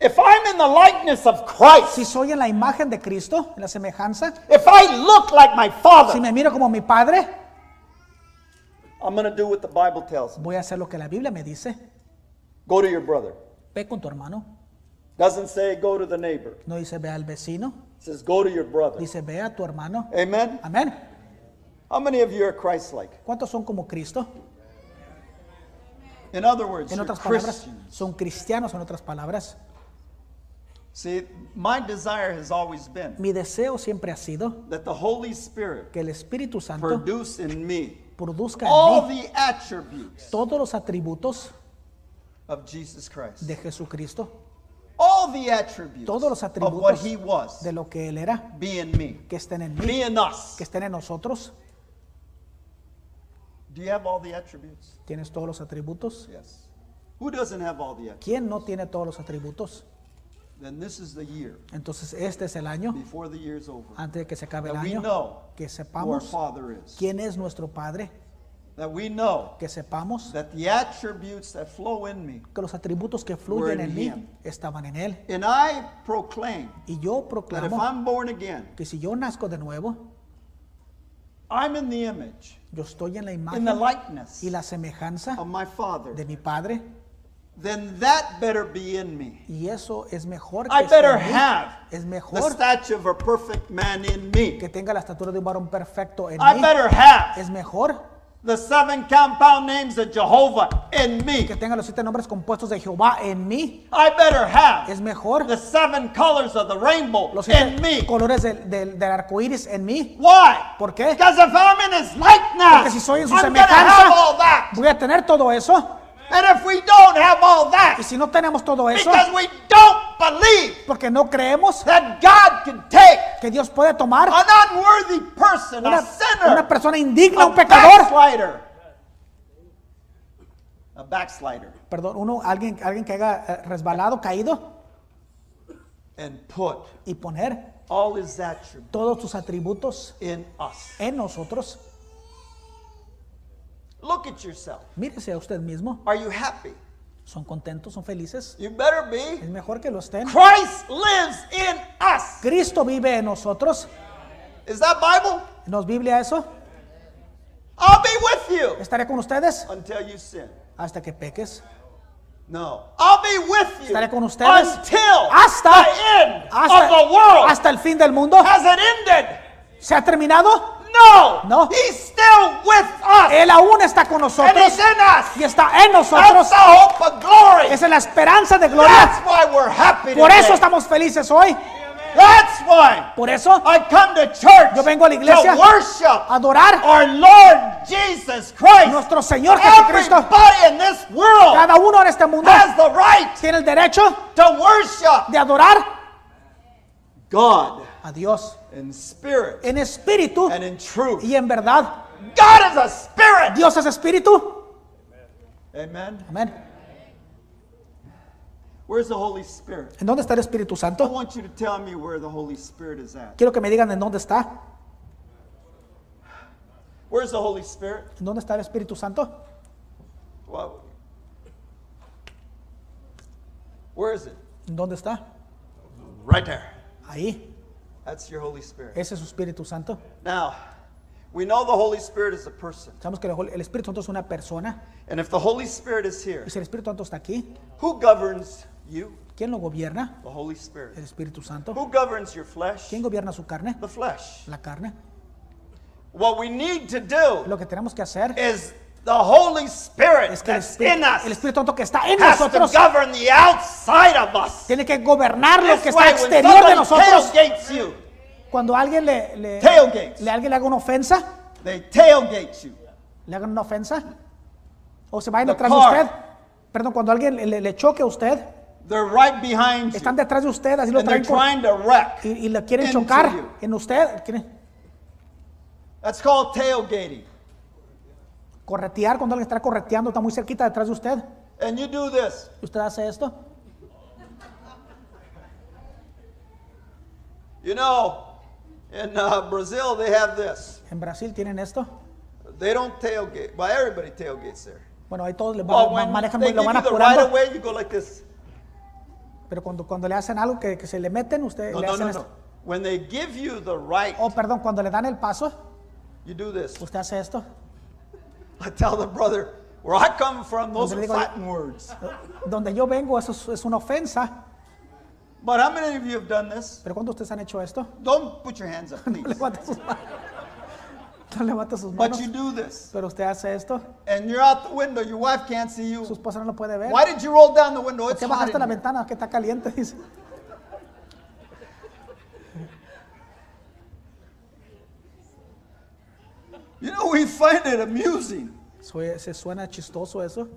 If I'm in the likeness of Christ, Si soy en la imagen de Cristo, en la semejanza, if I look like my si father, me miro como mi padre, I'm going to do what the Bible tells me. voy a hacer lo que la Biblia me dice. Go to your brother. Ve con tu hermano. Doesn't say go to the neighbor. No dice ve al vecino, It says go to your brother. dice ve a tu hermano. Amen. Amén. How many of you are Christ-like? ¿Cuántos son como Cristo? In other words, En otras palabras, Christians. son cristianos, en otras palabras. See, my desire has always been Mi deseo siempre ha sido that the Holy Spirit que el Espíritu Santo produce in me produzca all en mí the attributes todos los atributos of Jesus Christ. de Jesucristo, All the attributes todos los of what atributos he was de lo que Él era, be in me, que estén en be mí, in us. que estén en nosotros. Do you have all the attributes? ¿Tienes todos los atributos? Yes. Who doesn't have all the attributes? ¿Quién no tiene todos los atributos? Then this is the year Entonces este es el año, before the year's over. antes de que se acabe el That we año, know que who our sepamos Father is. quién es nuestro Padre, That we know que sepamos that the attributes that flow in me. que los atributos que fluyen en mí him. estaban en Él. And I proclaim Y yo that if proclamo I'm born again, que si yo nazco de nuevo, I'm in the image, yo estoy en la in the imagen likeness y la semejanza of my Father, de mi Padre, then that better be in me. y eso es mejor I que esté better have es the mejor stature of a perfect man in me. que tenga la estatura de un varón perfecto en I mí. better have Es mejor the seven compound names of Jehovah in me. que tenga los siete nombres compuestos de Jehová en mí. I better have Es mejor the seven colors of the rainbow los in siete me. colores del, del, del arco iris en mí. Why? ¿Por qué? Because if I'm in his likeness, Porque si soy en su I'm gonna have semejanza, all that. voy a tener todo eso. And if we don't have all that, Y si no tenemos todo eso, because we don't believe porque no creemos that God can take que Dios puede tomar an unworthy person, una, a sinner, una persona indigna, a un pecador, backslider, a backslider, perdón, uno, alguien, alguien que haya eh, resbalado, caído, and put y poner all his attributes todos sus atributos in us. en nosotros. Look at yourself. Mírese a usted mismo. Are you happy? ¿Son contentos? ¿Son felices? You better Es be. mejor que lo estén. Christ lives in us. Cristo vive en nosotros. Is that Bible? ¿No es Biblia eso? I'll be with you Estaré con ustedes until you sin. hasta que peques. No. I'll be with you Estaré con ustedes until hasta, the end hasta, of the world. hasta el fin del mundo. Has it ended? ¿Se ha terminado? No. No. He's still with us. Él aún está con and nosotros he's in us. y está en That's nosotros. the hope of glory. Esa es la esperanza de That's gloria. why we're happy Por today. eso estamos felices hoy. That's why Por eso I come to church Yo vengo a la iglesia to worship a adorar our Lord Jesus Christ. nuestro Señor Jesucristo. Everybody in this world Cada uno en este mundo has the right tiene el derecho to worship de adorar God a Dios in spirit en espíritu and in truth. y en verdad. God is a spirit. Dios es espíritu. Amen. Amén. Where's the Holy Spirit? ¿En dónde está el Espíritu I Santo? want you to tell me where the Holy Spirit is at. Quiero que me digan en dónde está. Where's the Holy Spirit? ¿En dónde está el Espíritu Santo? Well, where is it? ¿En dónde está? Right there. Ahí. That's your Holy Spirit. Ese es su Espíritu Santo. Now, we know the Holy Spirit is a person. Sabemos que el el Espíritu Santo es una persona. And if the Holy Spirit is here, Y si el Espíritu Santo está aquí, who governs you? ¿quién lo gobierna? The Holy Spirit. El Espíritu Santo. Who governs your flesh? ¿Quién gobierna su carne? The flesh. La carne. What we need to do Lo que tenemos que hacer is the Holy Spirit es que el Espíritu, el Espíritu Santo que está en nosotros the outside of us. tiene que gobernar lo que está exterior de nosotros. tailgates you, Cuando alguien le, le, le- alguien le haga una ofensa, they tailgate you. le hagan una ofensa, o se vayan detrás de usted, perdón, cuando alguien le, le choque a usted, They're right behind you. están detrás de usted, así lo And they're traen por- trying to wreck. y, y le quieren into chocar you. en usted, That's called tailgating. corretear, cuando alguien está correteando, está muy cerquita detrás de usted, And you do this. y usted hace esto. You know, in uh, Brazil, they have this. En Brasil tienen esto. They don't tailgate. Well, everybody tailgates there. Bueno, ahí todos le Well, van, when manejan, lo van right apurando, of way, you go like this. Pero cuando, cuando le hacen algo que, que se le meten, usted No, le no, hacen no, esto. no. When they give you the right, Oh, perdón, cuando le dan el paso, you do this. usted hace esto. I tell the brother, where I come from, those Donde are le digo fighting words. Donde yo vengo, eso es, es una ofensa. But how many of you have done this? Pero cuando ustedes han hecho esto, Don't put your hands up, please. sus manos. No levanta sus But you do this. Pero usted hace esto, And you're out the window, your wife can't see su you. esposa no lo puede ver. Why did you roll down the window? ¿Por It's qué hot bajaste la ventana que está caliente? Dice. You know, we find it amusing. Se suena chistoso eso.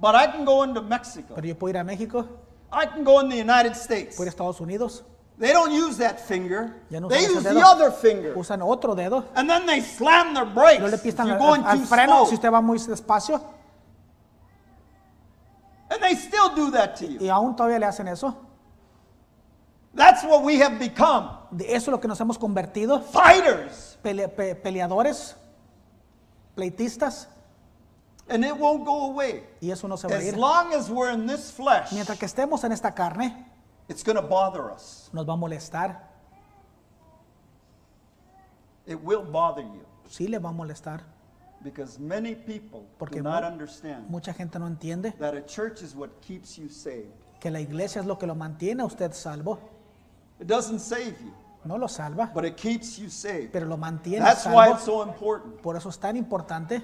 But I can go into Mexico. Pero yo puedo ir a México, I can go in the United States. puedo ir a Estados Unidos, They don't use that finger. Ya no They usan use ese the dedo. other finger. usan otro dedo. And then they slam their brakes. No le If pistan you're al, going al too freno slow. si usted va muy despacio. they still do that to you. Y aún todavía le hacen eso. That's what we have become. De eso es lo que nos hemos convertido. Fighters. Pele- pe- peleadores, pleitistas. And it won't go away. Y eso no se va a As ir. long as we're in this flesh, Mientras que estemos en esta carne, it's going to bother us. nos va a molestar. It will bother you Sí le va a molestar. because many people Porque do not understand Mucha gente no entiende that a church is what keeps you saved. que la iglesia es lo que lo mantiene a usted salvo. It doesn't save you, No lo salva, but it keeps you saved. pero lo mantiene That's why salvo. it's so important Por eso es tan importante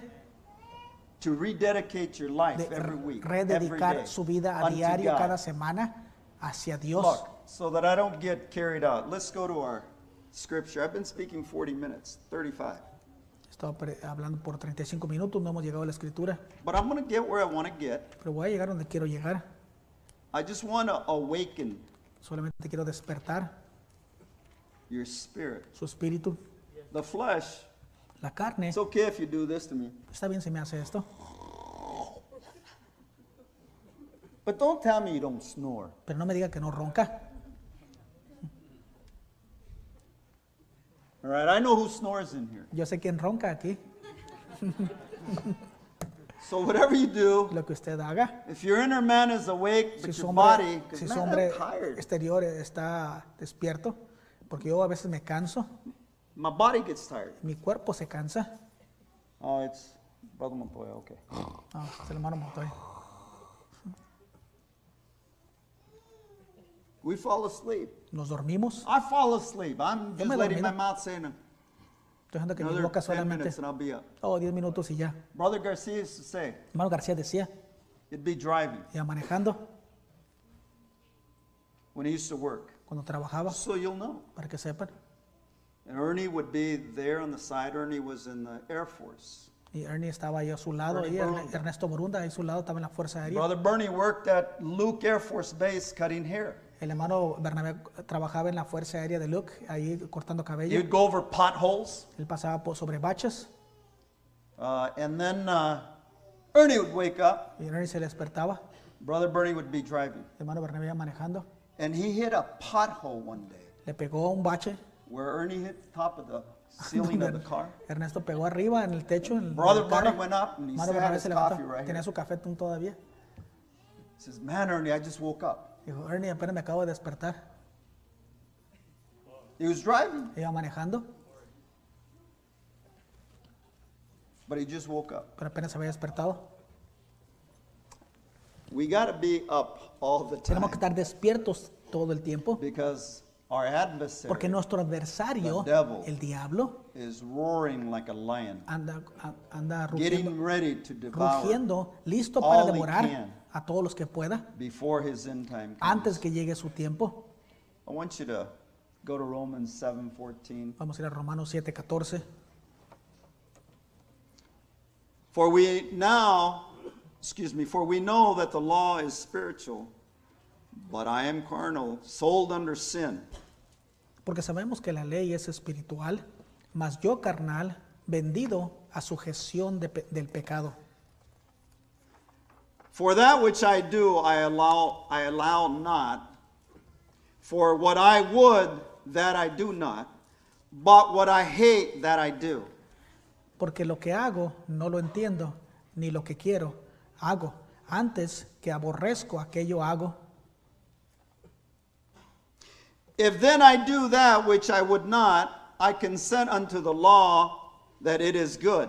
to rededicate your life every week, every day, su vida a diario, God. cada semana, hacia Dios. Look, so that I don't get carried out. Let's go to our scripture. I've been speaking 40 minutes, 35. Estaba hablando por 35 minutos, no hemos llegado a la escritura, But I'm going to get where I want to get. pero voy a llegar donde quiero llegar. I just want to awaken Solamente quiero despertar your spirit. su espíritu. The flesh, La carne, it's okay if you do this to me. está bien si me hace esto, But don't tell me you don't snore. pero no me diga que no ronca. All right, I know who snores in here. Yo sé quién ronca aquí. So whatever you do, Lo que usted haga, if your inner man is awake, si but su your hombre, body, 'cause si su man, hombre I'm tired. exterior está despierto, porque yo a veces me canso, My body gets tired. mi cuerpo se cansa. Oh, it's Brother Montoya, okay. Ah, es el hermano Montoya. We fall asleep. Nos dormimos. I fall asleep. I'm Yo just me letting my mouth say no. Estoy dejando que mi another boca 10 solamente. minutes and I'll be up. Oh, 10 minutos y ya. Brother Garcia used to say, Hermano García decía, it'd be driving manejando when he used to work. cuando trabajaba, So you'll know. para que sepan. And Ernie would be there on the side. Ernie was in the Air Force. Y Ernie estaba ahí a su lado, Ernie y Erne- Borunda. Ernesto Borunda ahí a su lado estaba en la Fuerza Aérea. Brother Bernie worked at Luke Air Force Base cutting hair. El hermano Bernabé trabajaba en la Fuerza Aérea de Luke, ahí cortando cabello. You'd go over potholes, Él pasaba por sobre baches uh, and then uh, Ernie would wake up. y Ernie se despertaba. Brother Bernie would be driving. El hermano Bernabé iba manejando. And he hit a pothole one day Le pegó un bache. where Ernie hit the top of the ceiling of the car. Ernesto pegó arriba en el techo. En el Brother carro. Bernie went up and he Hermano Bernabé his se levantó. coffee right Tenía su café todavía. He says, Man, Ernie, I just woke up. Dijo, Ernie, apenas me acabo de despertar. He was driving, Iba manejando, but he just woke up. pero apenas se había despertado. We got to be up all the Tenemos que time estar despiertos todo el tiempo because our adversary porque nuestro adversario, The devil. el diablo, is roaring like a lion, anda, a- anda rugiendo, getting ready to devour rugiendo, listo para all he devorar can. A todos los que pueda before his end time comes. antes que llegue su tiempo. I want you to go to Romans 7:14. Vamos a ir a Romanos 7:14. For we now, excuse me, for we know that the law is spiritual, but I am carnal, sold under sin. Porque sabemos que la ley es espiritual, mas yo carnal, vendido a sujeción de del pecado. For that which I do, I allow, I allow not. For what I would, that I do not. But what I hate, that I do. Porque lo que hago no lo entiendo, ni lo que quiero hago. Antes que aborrezco aquello hago. If then I do that which I would not, I consent unto the law that it is good.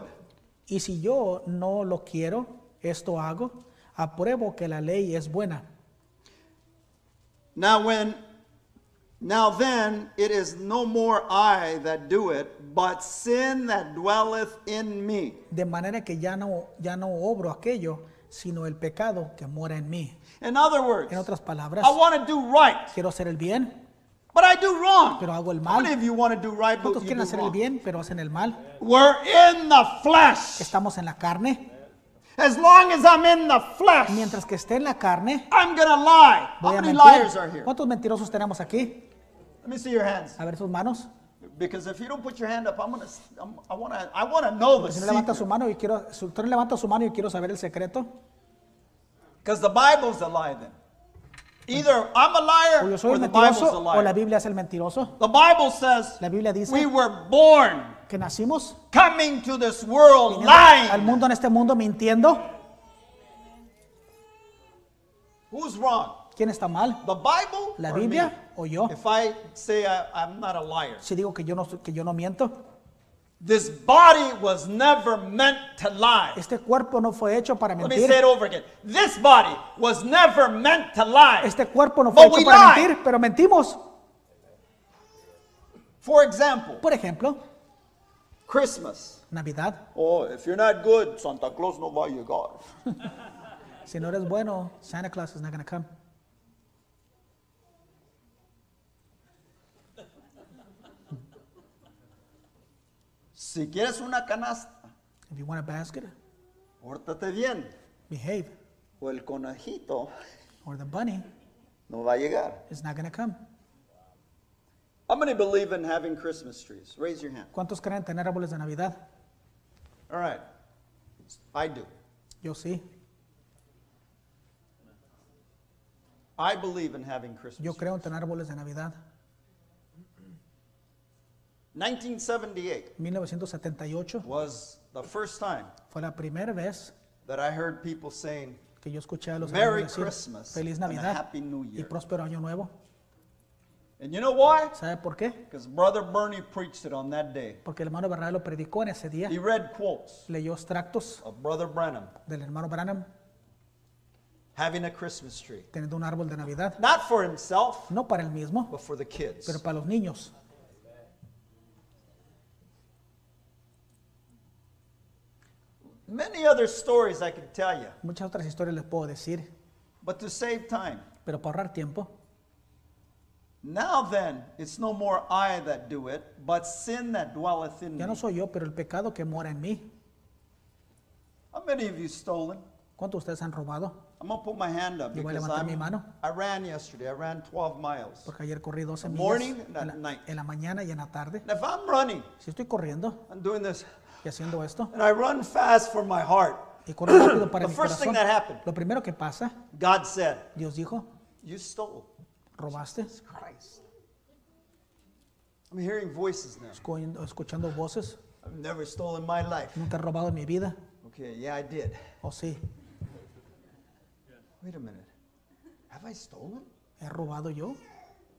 Y si yo no lo quiero, esto hago. Apruebo que la ley es buena. Now when now then it is no more I that do it, but sin that dwelleth in me. De manera que ya no, ya no obro aquello, sino el pecado que mora en mí. In other words, En otras palabras, I want to do right, quiero hacer el bien, but I do wrong. pero hago el mal. many of you want to do right, but ¿Cuántos you quieren do hacer el wrong? bien, pero hacen el mal? We're in the flesh. Estamos en la carne. As long as I'm in the flesh, Mientras que esté en la carne, I'm gonna lie. voy How a many mentir. liars are here? ¿Cuántos mentirosos tenemos aquí? Let me see your hands. A ver sus manos. Because if you don't put your hand up, I'm gonna, I'm, I wanna, I wanna know the Si no levanta su secret. mano y quiero, si usted no levanta su mano y quiero saber el secreto, Because the Bible's a lie then. Either I'm a O liar yo soy or el the Bible's a mentiroso o la liar. Biblia es el mentiroso. The Bible says La Biblia dice we were born que nacimos coming to this world viniendo al lying. mundo en este mundo mintiendo. Who's wrong? ¿Quién está mal? The Bible ¿La? Biblia o yo? If I say I, I'm not a liar, Si digo que yo no, que yo no miento, this body was never meant to lie. este cuerpo no fue hecho para Let me say it mentir. over again. This body was never meant to lie. Este cuerpo no fue hecho para lie. mentir, pero mentimos. For example, Por ejemplo, Christmas. Navidad. Oh, if you're not good, Santa Claus no va a llegar. Si no eres bueno, Santa Claus is not going to come. Si quieres una canasta, If you want a basket, pórtate bien. behave. O el conejito Or the bunny no va a llegar. is not going to come. How many believe in having Christmas trees? Raise your hand. ¿Cuántos creen tener árboles de Navidad? All right. I do. Yo sí. I believe in having Christmas Yo trees. creo en tener árboles de Navidad. 1978 1978 was the first time fue la primera vez that I heard people saying, que yo escuché a los Merry decir Christmas Feliz and a Navidad Happy New y Year. próspero año nuevo. And you know why? ¿Sabe por qué? Because Brother Bernie preached it on that day. Porque el hermano Bernal lo predicó en ese día. He read quotes Leyó extractos of Brother Branham del hermano Branham having a Christmas tree. teniendo un árbol de Navidad. Not for himself, No para él mismo, but for the kids. pero para los niños. Many other stories I could tell you, Muchas otras historias les puedo decir, but to save time, pero para ahorrar tiempo, now then, it's no more I that do it, but sin that dwelleth in ya no me. soy yo, pero el pecado que mora en mí. How many of you stolen? ¿Cuántos de ustedes han robado? I'm gonna put my hand up Yo voy a because levantar I'm, mi mano. I ran yesterday. I ran 12 miles. Porque ayer corrí 12 millas Morning and en at la, night. en la mañana y en la tarde. And if I'm running, Si estoy corriendo I'm doing this, y haciendo esto and I run fast for my heart. y corro rápido para The mi first thing corazón, that happened, lo primero que pasa, God said, Dios dijo, "You stole." Robaste, Christ. I'm hearing voices now. Escu- escuchando voces, I've never stolen my life. nunca he robado en mi vida, Okay, yeah, I did. o sí, Wait a minute. Have I stolen? he robado yo.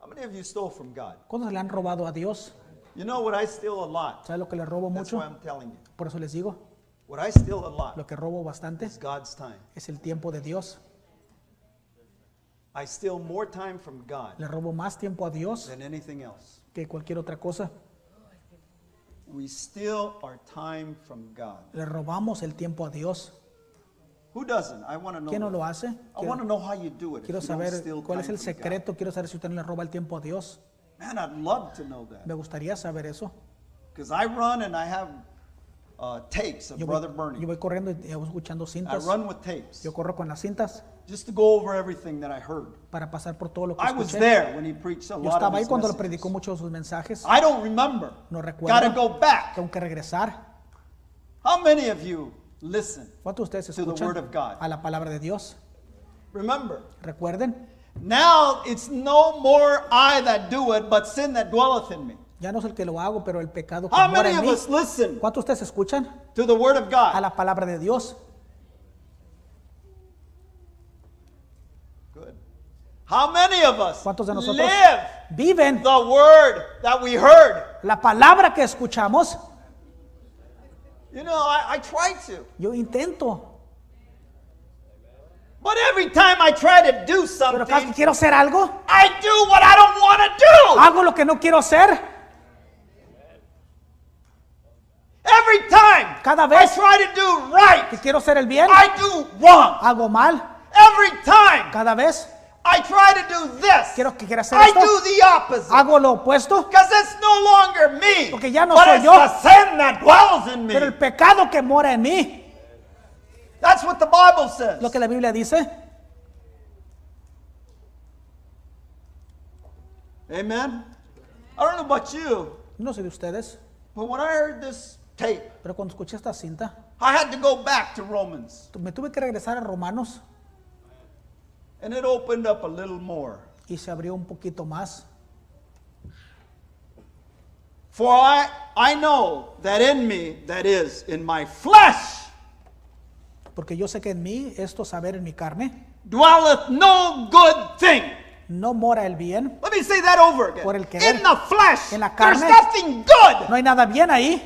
How many of you stole from God? ¿Cuántos le han robado a Dios? You know what I steal a lot. ¿Sabe lo que le robo That's mucho? why I'm telling you. Por eso les digo, What I steal a lot lo que robo bastante is God's time. es el tiempo de Dios. I steal more time from God Le robo más tiempo a Dios than anything else. que cualquier otra cosa. We steal our time from God. Le robamos el tiempo a Dios. Who doesn't? I want to know. ¿Quién no that. lo hace? I want to Quiero, know how you do it. if quiero you don't saber steal cuál es time el from God. secreto. Quiero saber si usted no le roba el tiempo a Dios. Man, I'd love to know that. Me gustaría saber eso. Because I run and I have uh, tapes of Yo voy, Brother Bernie. yo voy corriendo y voy escuchando I cintas. run with tapes Yo corro con las cintas just to go over everything that I heard. para pasar por todo lo que I was escuché. there when he preached a Yo lot of estaba ahí his cuando messages. predicó muchos de sus mensajes. I don't remember. No Got to recuerdo. go back. Tengo que regresar. How many of you listen? ¿Cuántos de ustedes To the escuchan word of God. a la palabra de Dios? Remember, Recuerden, now it's no more I that do it, but sin that dwelleth in me. ya no es el que lo hago, pero el pecado que How mora many en of mí. us listen ¿Cuántos de ustedes escuchan to the word of a God? la palabra de Dios? Good. How many of us ¿Cuántos de nosotros live viven the word that we heard? la palabra que escuchamos? You know, I, I try to. Yo intento, But every time I try to do pero cada que something, quiero hacer algo, I do what I don't want to do. hago lo que no quiero hacer. Every time Cada I vez try to do que right, quiero hacer el bien, I do wrong. hago mal. Every time Cada vez I try to do this, quiero que quiera hacer I esto, do the opposite. hago lo opuesto. Because it's no longer me, Porque ya no but soy it's yo. the sin that dwells in me. Pero el pecado que mora en mí, That's what the Bible says. lo que la Biblia dice, Amen. I don't know about you, no sé de ustedes, but when I heard this tape, pero cuando escuché esta cinta, I had to go back to Romans. me tuve que regresar a Romanos And it opened up a little more. y se abrió un poquito más. For I, I know that in me, that is, in my flesh, Porque yo sé que en mí, esto saber en mi carne, dwelleth no good thing. no mora el bien. Let me say that over again. Por el querer. In the flesh, En la there's carne. nothing good. No hay nada bien ahí.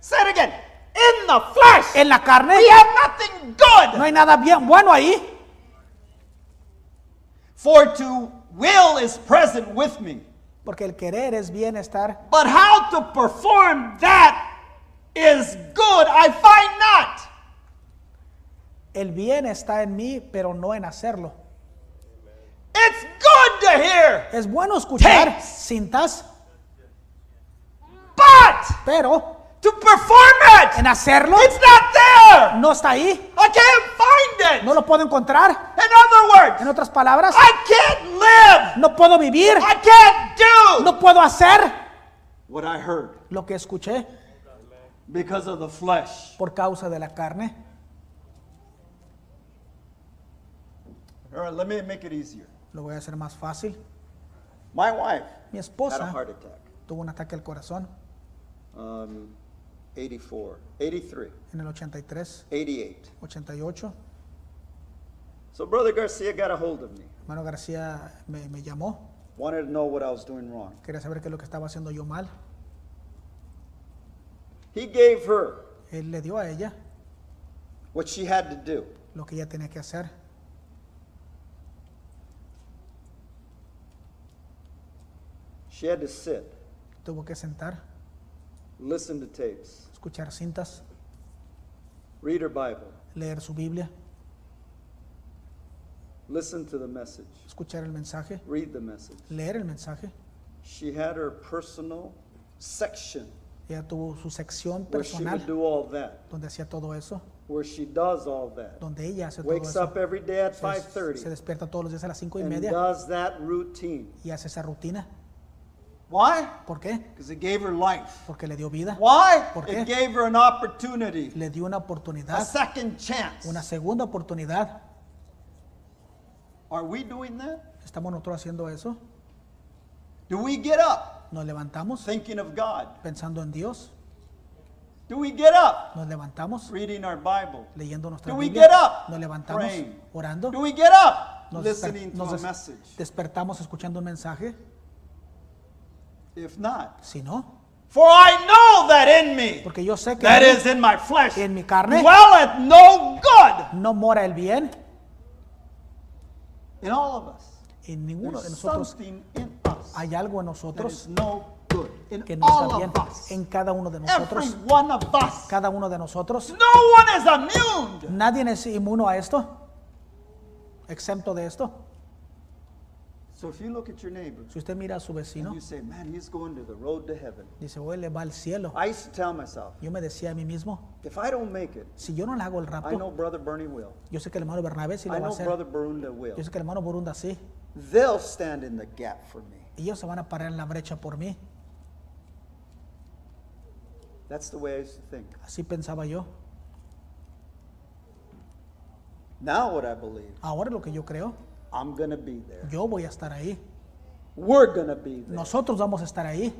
Say it again. In the flesh, En la carne we have nothing good. no hay nada bien bueno ahí. For to will is present with me. Porque el querer es bienestar. But how to perform that is good, I find not. El bien está en mí, pero no en hacerlo. It's good to hear, Es bueno escuchar cintas, but pero to perform it, en hacerlo it's not there. no está ahí. I can't find it. No lo puedo encontrar. In other words, En otras palabras, I can't live. no puedo vivir, I can't do no puedo hacer what I heard lo que escuché because of the flesh. por causa de la carne. All right, let me make it easier. Lo voy a hacer más fácil. My wife Mi had a esposa heart attack. tuvo un ataque al corazón Um, 84, 83, en el 83, 88. 88. So Brother Garcia got a hold of me. Hermano García me, me llamó, Wanted to know what I was doing wrong. quería saber qué es lo que estaba haciendo yo mal. He gave her Él le dio a ella what she had to do. lo que ella tenía que hacer. She had to sit, Tuvo que sentar, listen to tapes, escuchar cintas, read her Bible, leer su Biblia, listen to the message, escuchar el mensaje, read the message. leer el mensaje. She had her personal section Ella tuvo su sección where she personal would do all that, donde hacía todo eso, where she does all that. donde ella hace todo Wakes eso. up every day at Se, 5:30 se despierta todos los días a las cinco y and media does that routine. y hace esa rutina. Why? ¿Por qué? Because it gave her life. Porque le dio vida, Why? ¿Por qué? It gave her an opportunity, le dio una a oportunidad, second chance. una segunda oportunidad. Are we doing that? ¿Estamos nosotros haciendo eso? Do we get up ¿Nos levantamos thinking of God? pensando en Dios? Do we get up ¿Nos levantamos reading our Bible? leyendo nuestra Do we Biblia? get up ¿Nos levantamos praying? orando? Do we get up ¿Nos, listening to nos a des- message? despertamos escuchando un mensaje? If not, Si no, for I know that in me, porque yo sé que that en is in my flesh, en mi carne dwelleth no good no mora el bien in all of us. en ninguno de nosotros. Hay algo en nosotros no good que no all está bien of us. en cada uno de nosotros. Cada uno de nosotros. No one is immune. Nadie es inmuno a esto, exento de esto. So if you look at your neighbor Si usted mira a su and vecino, you say, man, he's going to the road to heaven. dice, hoy le va al cielo. I used to tell myself, Yo me decía a mí mismo, if I don't make it, si yo no le hago el I know rapto, Brother Bernie will. yo sé que el hermano Bernabé sí I lo va a know hacer. Brother Barunda will. Yo sé que el hermano Burunda sí. They'll stand in the gap for me. Ellos se van a parar en la brecha por mí. That's the way I used to think. Así pensaba yo. Now what I believe, Ahora lo que yo creo, I'm to be there. yo voy a estar ahí. We're to be there. Nosotros vamos a estar ahí.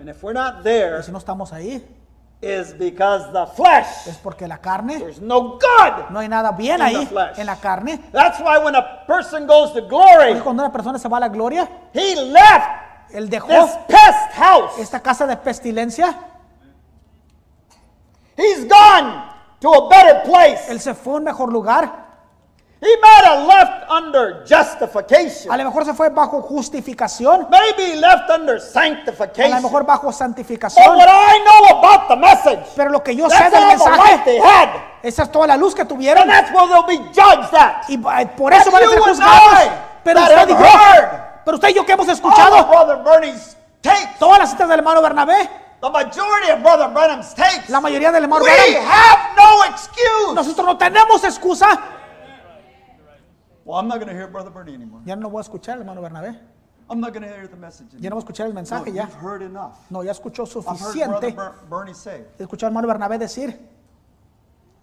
And if we're not there, Y si no estamos ahí, is because the flesh, es porque la carne, there's no good. no hay nada bien ahí en la carne. That's why when a person goes to glory, cuando una persona se va a la gloria, he left él dejó this pest house. esta casa de pestilencia, He's gone to a better place. él se fue a un mejor lugar. He might have left under A justification. lo mejor se fue bajo justificación, Maybe he left under a sanctification. lo mejor bajo But santificación. what I know about the message, Pero lo que yo sé del mensaje, they had. esa es toda la luz que tuvieron. And that's where they'll be judged at. Y eh, por eso But van a ser juzgados. Pero usted yo, pero usted y yo que hemos escuchado todas las citas del hermano Bernabé, the majority of Brother Branham's tapes, la mayoría del hermano we Branham, have no excuse. nosotros no tenemos excusa. Well, I'm not going to hear Brother Bernie anymore. Ya no voy a escuchar al hermano Bernabé. I'm not going to hear the message Ya no voy a escuchar el No, mensaje ya. you've heard enough. No, ya escuchó I've heard Brother suficiente. Ber- Bernie say, Escuchó al hermano Bernabé decir,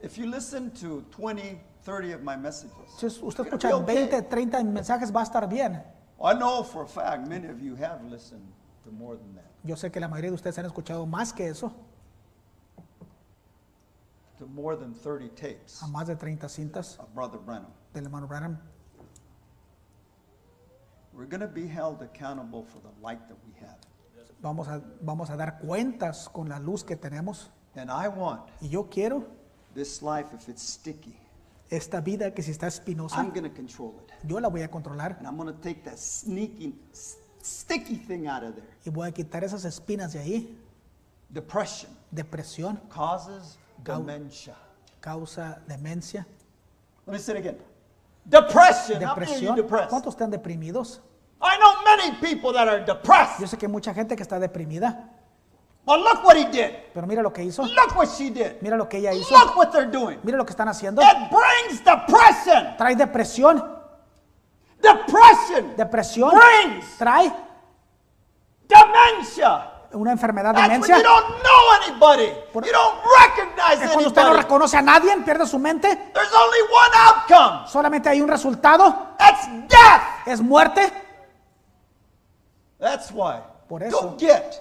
If you listen to 20, 30 of my messages, Si us- usted escucha be okay. 20, 30 mensajes, va a estar bien. I know for a fact many of you have listened to more than that, Yo sé que la mayoría de ustedes han escuchado más que eso, to more than 30 tapes a más de 30 cintas of Brother Branham. del hermano Branham. We're going to be held accountable for the light that we have. Vamos a, vamos a dar cuentas con la luz que tenemos. And I want Y yo quiero this life, if it's sticky, esta vida que si está espinosa, I'm going to control it. yo la voy a controlar And I'm going to take that sneaky, s- sticky thing out of there. y voy a quitar esas espinas de ahí. Depression Depresión causes Cau- dementia. causa demencia, Let me say it again. Depression. Depresión. ¿Cuántos están deprimidos? I know many people that are depressed. Yo sé que mucha gente que está deprimida, But look what he did. pero mira lo que hizo, Look what she did. mira lo que ella hizo, Look what they're doing. mira lo que están haciendo. It brings depression. Trae depresión, Depression depresión brings trae dementia. Una enfermedad de demencia. you don't know anybody. Por- You don't recognize Es cuando usted no reconoce a nadie, pierde su mente, There's only one outcome. solamente hay un resultado, That's death. es muerte. That's why. Por eso. Don't get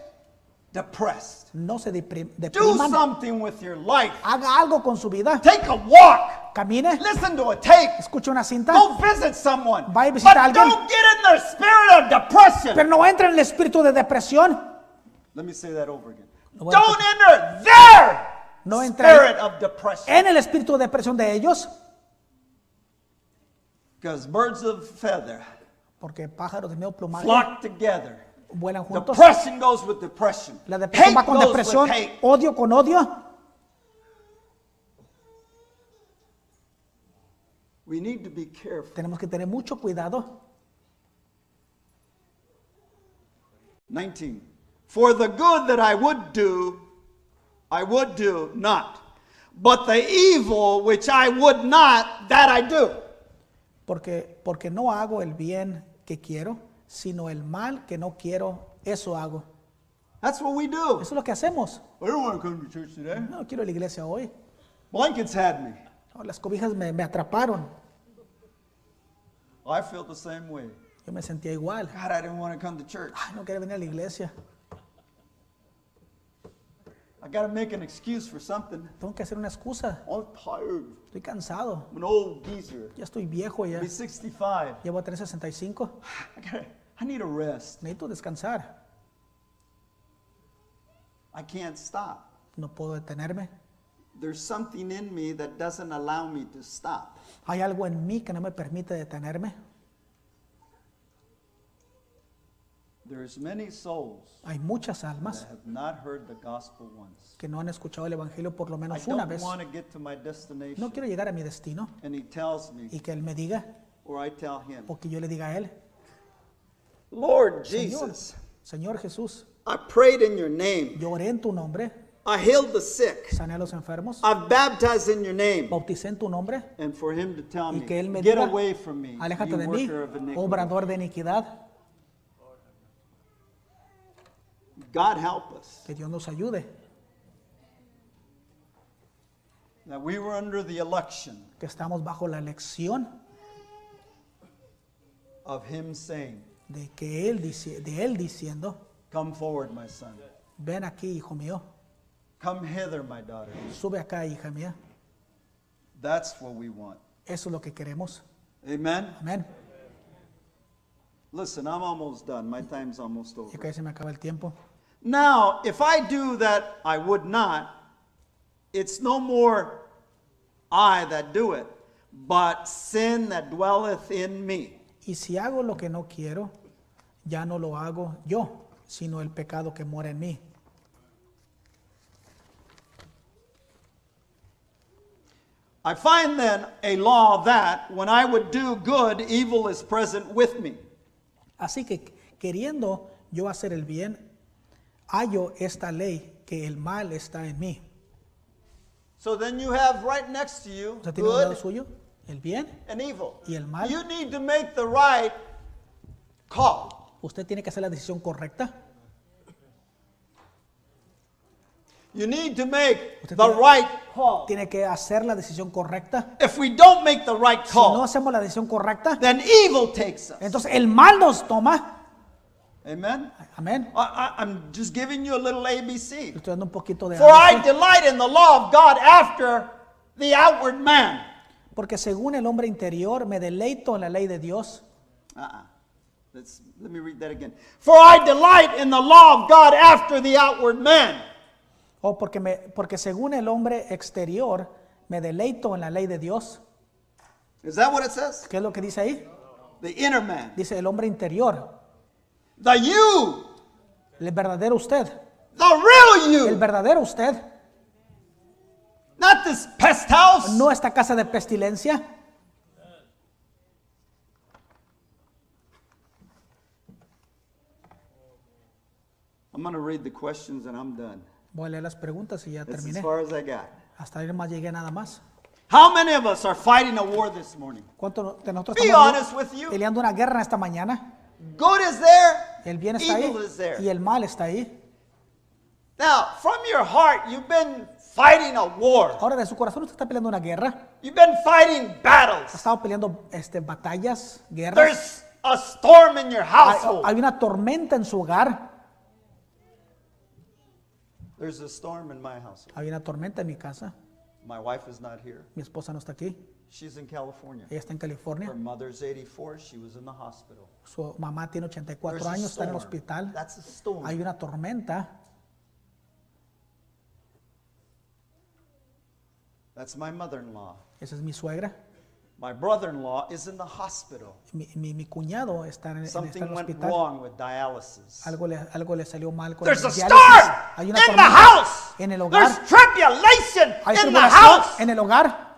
depressed. No se depri- Do depriman, something with your life. haga algo con su vida, Take a walk. camine, Listen to a tape. escuche una cinta, Go visit someone. Vaya a visitar a alguien. don't get in the spirit of depression. pero no entre en el espíritu de depresión. Let me say that over again. A Don't enter their No spirit of depression. En el espíritu de depresión de ellos, Because birds of feather porque pájaros de medio plumaje flock together. vuelan juntos. Depression goes with depression. La depresión Hate va con goes depresión, with hate. odio con odio. We need to be careful. Tenemos que tener mucho cuidado. 19. For the good that I would do, I would do not. But the evil which I would not, that I do. Porque, porque no hago el bien que quiero, sino el mal que no quiero, eso hago. That's what we do. Eso es lo que hacemos. I don't want to come to church today. No quiero ir a la iglesia hoy. Blankets had me. No, las cobijas me, me atraparon. I felt the same way. Yo me sentía igual. God, I didn't want to come to church. Ay, no quería venir a la iglesia. I got to make an excuse for something. Tengo que hacer una excusa. I'm tired. Estoy cansado. I'm an old geezer. Ya estoy viejo ya. I'll be 65. Llevo a 365. I, gotta, I need a rest. Necesito descansar. I can't stop. No puedo detenerme. There's something in me that doesn't allow me to stop. Hay algo en mí que no me permite detenerme. There's many souls Hay muchas almas that have not heard the gospel once. que no han escuchado el Evangelio por lo I menos una vez. want to get to my destination. No quiero llegar a mi destino And he tells me, y que Él me diga or I tell him, o que yo le diga a Él, Lord Señor, Jesus, Señor Jesús, I prayed in your name. yo oré en tu nombre, I healed the sick. sané a los enfermos, I've baptized in your name. bauticé en tu nombre And for him to tell y me, que Él me get diga, away from me, aléjate de mí, obrador de iniquidad, God help us. que Dios nos ayude, That we were under the election que estamos bajo la elección of him saying, de que Él, dice, de Él diciendo, Come forward, my son. ven aquí, hijo mío, Come hither, my daughter. sube acá, hija mía. That's what we want. Eso es lo que queremos. Amen? Amén. Listen, I'm almost done. My time's almost over. que se me acaba el tiempo. Now, if I do that I would not, it's no more I that do it, but sin that dwelleth in me. Y si hago lo que no quiero, ya no lo hago yo, sino el pecado que mora en mí. I find then a law that when I would do good, evil is present with me. Así que queriendo yo hacer el bien, hallo esta ley que el mal está en mí. So then you have right next to you tiene un lado good suyo el bien. and evil. Y el mal. You need to make the right call. Usted tiene que hacer la decisión correcta. You need to make Usted the tiene- right call. Tiene que hacer la decisión correcta. If we don't make the right Si no call, hacemos la decisión correcta, then evil takes us. entonces el mal nos toma. Amen. Amén. I, just giving you a little ABC. Estoy dando un poquito de For I delight in the law of God after the outward man. porque según el hombre interior me deleito en la ley de Dios. Uh-uh. Let's, let me read that again. For I delight in the law of God after the outward man. O porque, me, porque según el hombre exterior me deleito en la ley de Dios. Is that what it says? ¿Qué es lo que dice ahí? The inner man. Dice el hombre interior, The you. el verdadero usted, The real el you. verdadero usted, Not this pest house. no esta casa de pestilencia. I'm going to read the questions and I'm done. Voy a leer las preguntas y ya That's as terminé. far as I got. Hasta ahí más llegué nada más. How many of us are fighting a war this morning? ¿Cuántos de nosotros Be honest with you. peleando una guerra esta mañana? Good is there, El bien está ahí evil is there. y el mal está ahí. Now, from your heart, you've been fighting a war. Ahora de su corazón usted está peleando una guerra. You've been fighting Ha battles. estado peleando este, batallas, guerras. There's a storm in your Hay, household. hay una tormenta en su hogar. There's a storm in my household. Hay una tormenta en mi casa. My wife is not here. Mi esposa no está aquí. She's in California. Ella está en Her California. mother's 84. She was in the hospital. Su mamá tiene 84 There's a años, está en el hospital. That's a storm. Hay una tormenta. That's my mother-in-law. Esa es mi suegra. My brother-in-law is in the hospital. Mi, mi- mi cuñado está en, está en Something el went hospital. wrong with dialysis. Algo le, algo le salió mal con There's el a diálisis. storm Hay in una the tormenta house. en el hogar. There's tribulation Hay in the house. en el hogar.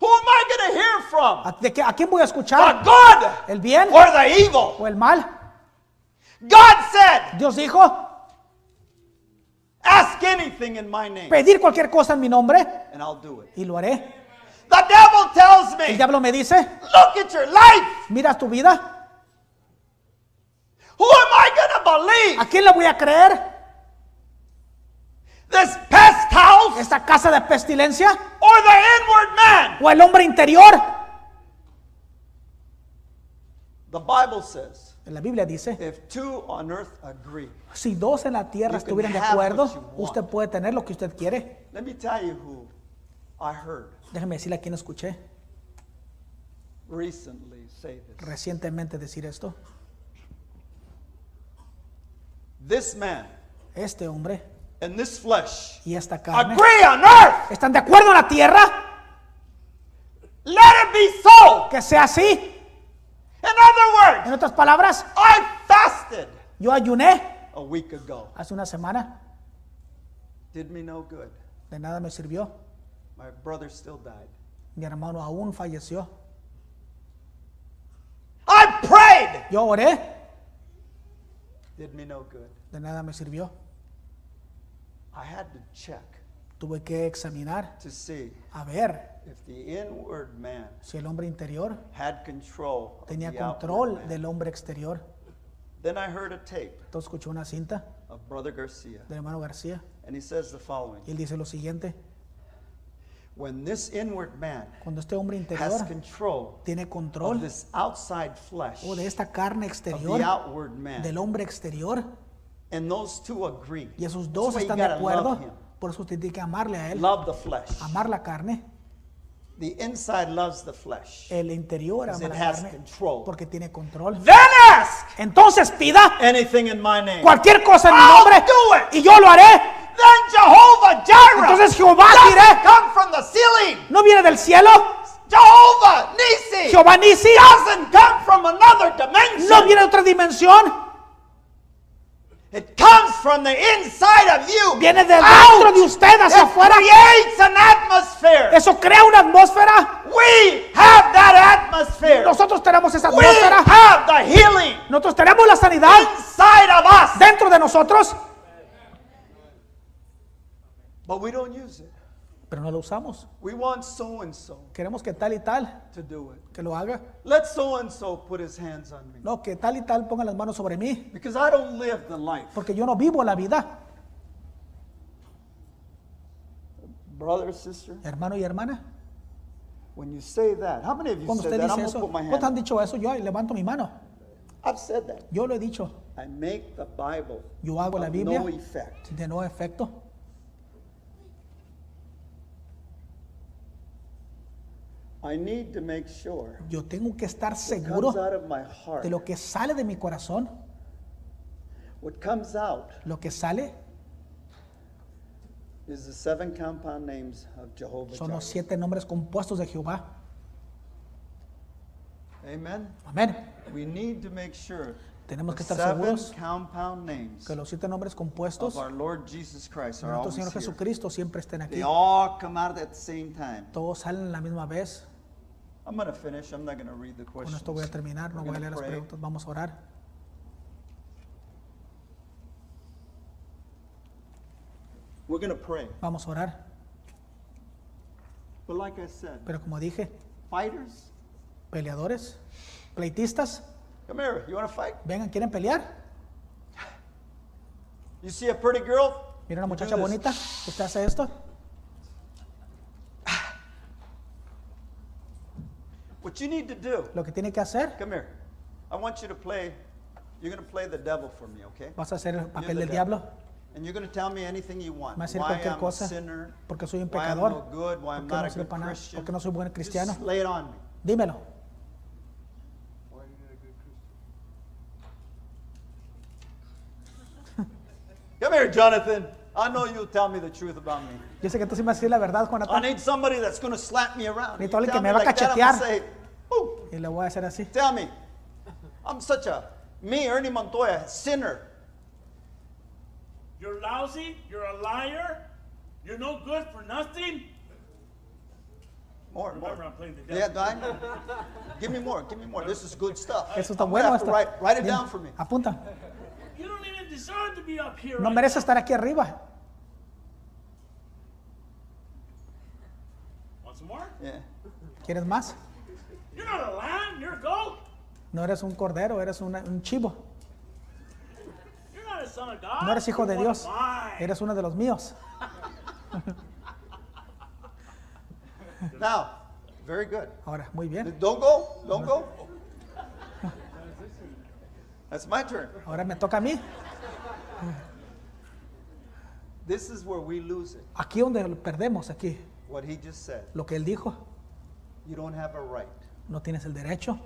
Who am I going to hear from? ¿A, de qué- ¿A quién voy a The escuchar? good ¿El bien or the evil? o el mal? God said, Dios dijo, ask anything in my name pedir cualquier cosa en mi nombre and I'll do it. y lo haré. The devil tells El me, diablo me dice, look at your life. mira tu vida, Who am I going to believe? ¿a quién le voy a creer? This pest house ¿Esta casa de pestilencia or the inward man? o el hombre interior? The Bible says, En la Biblia dice, if two on earth agree, si dos en la tierra estuvieran de acuerdo, usted puede tener lo que usted quiere. let me tell you who I heard Déjeme decirle a quién escuché recently say this. recientemente decir esto. This man Este hombre and this flesh y esta carne agree on earth. están de acuerdo en la tierra, Let it be so. que sea así. In other words, En otras palabras, I fasted yo ayuné a week ago. hace una semana, Did me no good. de nada me sirvió. My brother still died. Mi hermano aún falleció. I prayed. Yo oré, Did me no good. de nada me sirvió. I had to check Tuve que examinar, to see a ver if the inward man si el hombre interior had control of tenía the outward control man. del hombre exterior. Then I heard a tape Entonces escuché una cinta of Brother Garcia, del hermano García and he says the following y él dice lo siguiente, When this inward man cuando este hombre has interior control tiene of control this outside flesh o de esta carne of exterior, the outward man, del hombre exterior, and those two agree, y esos That's dos why you están de gotta love acuerdo. Por eso usted tiene que amarle a él, love the flesh. amar la carne, The inside loves the flesh. el interior ama it la has carne control. porque tiene control. Then ask Entonces pida anything in my name. cualquier cosa en mi nombre do it. y yo lo haré. Then Jehovah Jireh Entonces Jehová Jireh come from the ceiling. no viene del cielo, Jehovah Nisi Jehová Nisi doesn't come from another dimension. no viene de otra dimensión, It comes from the inside of you. viene de dentro de usted hacia It afuera. creates an atmosphere. Eso crea una atmósfera. We have that atmosphere. Nosotros tenemos esa We atmósfera. have the healing Nosotros tenemos la sanidad inside of us. dentro de nosotros, But we don't use it. Pero no lo usamos. We want so and so Queremos que tal y tal to do it. que lo haga. Let so and so put his hands on me. No, que tal y tal ponga las manos sobre mí, Because I don't live the life porque yo no vivo la vida. Brother, sister, Hermano y hermana, when you say that, how many of you cuando said usted that? I'm dice going to eso, put my ¿cuántos han dicho eso? Yo levanto mi mano. I've said that. Yo lo he dicho. I make the Bible Yo hago la of Biblia no effect. de no efecto. I need to make sure Yo tengo que estar what seguro comes out of my heart, de lo que sale de mi corazón. what comes out Lo que sale is the seven compound names of Jehovah son los Jireh. siete nombres compuestos de Jehová. Amen. Amén. We need to make sure Tenemos que the estar seven seguros compound names que los siete nombres of compuestos our Lord Jesus Christ de are nuestro always Señor here. Jesucristo siempre estén aquí. They all come out at the same time. Todos salen a la misma vez. I'm going to finish. I'm not going to read the Con questions. esto voy a terminar, no We're voy a gonna leer las pray. preguntas, vamos a orar. We're going to pray. Vamos a orar. But like I said, Pero como dije, fighters, peleadores, pleitistas, come here. You want to fight? vengan, ¿quieren pelear? You see a pretty girl? Mira una muchacha bonita, usted hace esto. What you need to do, Lo que tiene que hacer, come here. I want you to play, you're going to play the devil for me, okay? vas a hacer el papel del diablo. And you're going to tell me anything you want. Me va a decir Why cualquier I'm cosa, a sinner, porque soy un why I'm pecador, no good, why I'm porque not no a sirvo good para nada, Christian. porque no soy buen cristiano. Just lay it on me. Dímelo. Come here, Jonathan. I know you'll tell me the truth about me. Yo sé que tú sí me vas a decir la verdad, I Jonathan. need somebody that's going to slap me around. You Necesito alguien tell que me me va a like that, I'm gonna cachetear. say, Y le voy a hacer así. Tell me. I'm such a, me, Ernie Montoya, sinner. You're lousy. You're a liar. You're no good for nothing. More, more. Remember, I'm playing the Yeah, devil. I know. Give me more. Give me more. This is good stuff. Eso está I'm bueno. está- write, write it Bien, down for me. Apunta. You don't even deserve to be up here. No right merece estar aquí arriba. Want some more? Yeah. ¿Quieres más? You're not a lamb. You're a goat. No eres un cordero, eres una- un chivo. You're not a son of God. No eres hijo de Dios. Eres uno de los míos. Now, very good. Ahora, muy bien. Don't go. Don't go. That's my turn. Ahora me toca a mí. This is where we lose it. Aquí donde perdemos, aquí. What he just said. Lo que él dijo, You don't have a right. No tienes el derecho.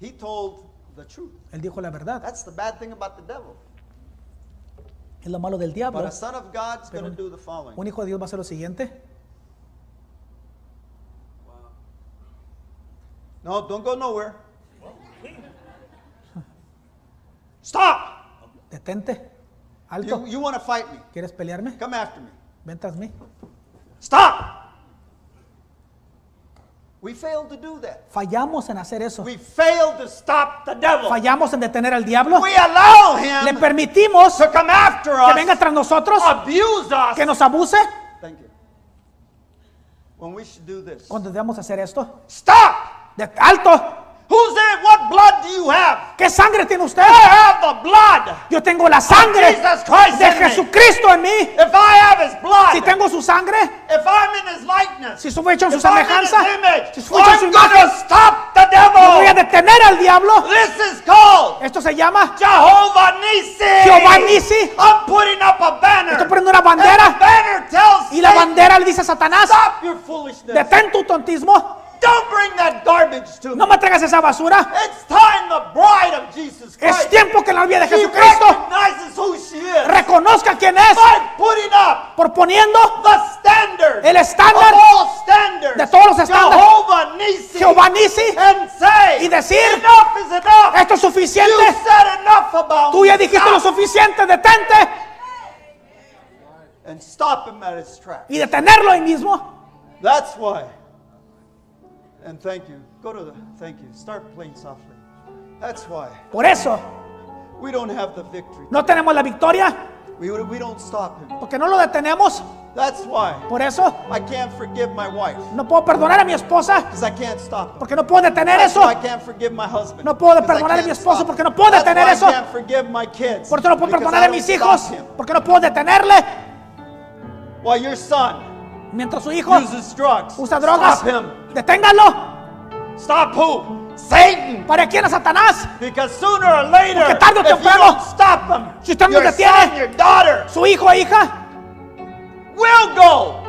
He told the truth. Él dijo la verdad. That's the bad thing about the devil. Es lo malo del diablo. But a son of God's Pero do the following. Un hijo de Dios va a hacer lo siguiente. No, don't go nowhere. Stop! Detente. Alto. You, you want to fight me. ¿Quieres pelearme? Come after me. Ven tras mí. Stop! We failed to do that. Fallamos en hacer eso. We failed to stop the devil. Fallamos en detener al diablo. We allow Le him permitimos to come after que venga us, tras nosotros, abuse us. que nos abuse. Thank you. When we should do this. Cuando debemos hacer esto. Stop! De alto. Who's there? What blood do you have? ¿Qué sangre tiene usted? I have the blood. Yo tengo la sangre Jesus Christ de in me. Jesucristo en mí. If I have his blood, Si tengo su sangre, if I'm in his likeness, si fui hecho en su if I'm in his semejanza, image, si fui hecho en su I'm imagen, to stop the voy a devil. detener al diablo. This is called Esto se llama Jehovah Nissi. Jehová Nissi. I'm putting up a banner. Estoy poniendo una And the bandera banner tells y la Satan, bandera le dice a Satanás, stop your foolishness. detén tu tontismo, Don't bring that garbage to no me. me traigas esa basura. It's time the bride of Jesus Es Christ. tiempo que la novia de Jesucristo who she is reconozca quién es by putting up por poniendo the standard El estándar of all standards. de todos los estándares. Jehová Nissi. Jehová And say, y decir, enough is enough. esto es You suficiente. said enough about Tú ya me. dijiste lo Stop. suficiente, detente And stop him at his tracks. y detenerlo ahí mismo. That's why. And thank you. Go to the, thank you. Start playing softly. That's why. Por eso We don't have the victory. no tenemos la victoria, We, we don't stop him. porque no lo detenemos. That's why Por eso I can't forgive my wife. no puedo perdonar a mi esposa, Because I can't stop him. porque no puedo detener That's eso. why I can't forgive my husband. No puedo perdonar a mi esposo porque no puedo That's detener why eso. I can't forgive my kids. Porque no puedo perdonar a mis hijos, porque no puedo detenerle. while your son Mientras su hijo uses drugs. usa drogas, Stop him. deténganlo. Stop who? Satan. ¿Para quién es Satanás? Because sooner or later, Porque tarde o temprano, stop him, si usted no detiene- Su hijo e hija will go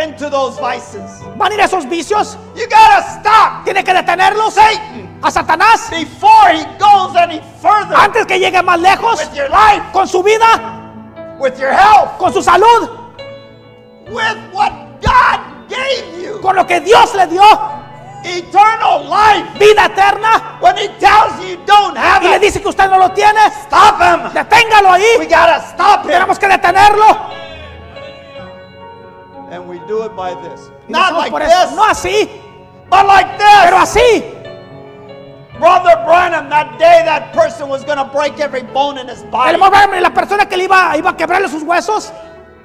into those vices. van a ir a esos vicios. You gotta stop Tiene que detenerlos Satan a Satanás before he goes any further antes que llegue más lejos with your life, con su vida, with your health, con su salud, with what God gave you. con lo que Dios le dio, Eternal life. vida eterna, When he tells you don't have y le dice que usted no lo tiene, stop him. deténgalo We ahí. gotta stop him. Tenemos que detenerlo. And we do it by this. Y Not like por this, No así, but like pero this. así. Brother Branham, that day that person was going to break every bone in his El body. hermano Branham, la persona que le iba, iba a quebrarle sus huesos,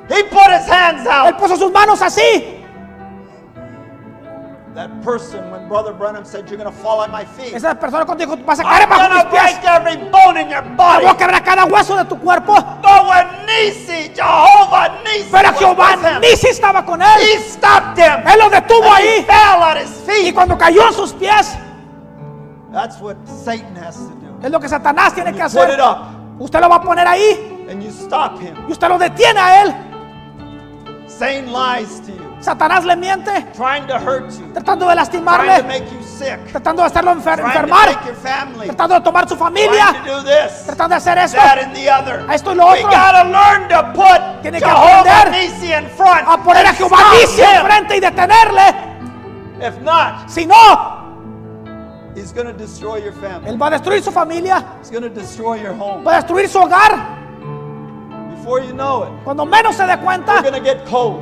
He put his hands él out. puso sus manos así. That person, when Brother Branham said, You're going to fall at my feet, Esa persona cuando dijo, vas a caer I'm bajo going mis to pies, break every bone in your body. voy a quebrar cada hueso de tu cuerpo. But when Nisi, Jehovah Nisi, Pero Jehová with him, ni si estaba con he él. stopped him. Él lo detuvo And he ahí. fell at his Y feet. cuando cayó en sus pies, That's what Satan has to do. es lo que Satanás tiene que You put hacer. it up Usted lo va a poner ahí and you stop him y usted lo detiene a él. Saying lies to you, Satanás le miente, trying to hurt you, tratando de trying to lastimarle, make you sick, tratando de hacerlo enfer- trying to enfermar, take your family, tratando de tomar su familia, trying to do this, tratando de hacer esto. that, and the other. A esto y lo We otro. gotta learn to put Tiene que Jehovah aprender in front. A poner a Jehová Nisi enfrente y detenerle. If not, Si no, he's gonna destroy your family. él va a destruir su familia, He's gonna destroy your home. va a destruir su hogar. Before you know it, Cuando menos se dé we're cuenta, gonna get cold,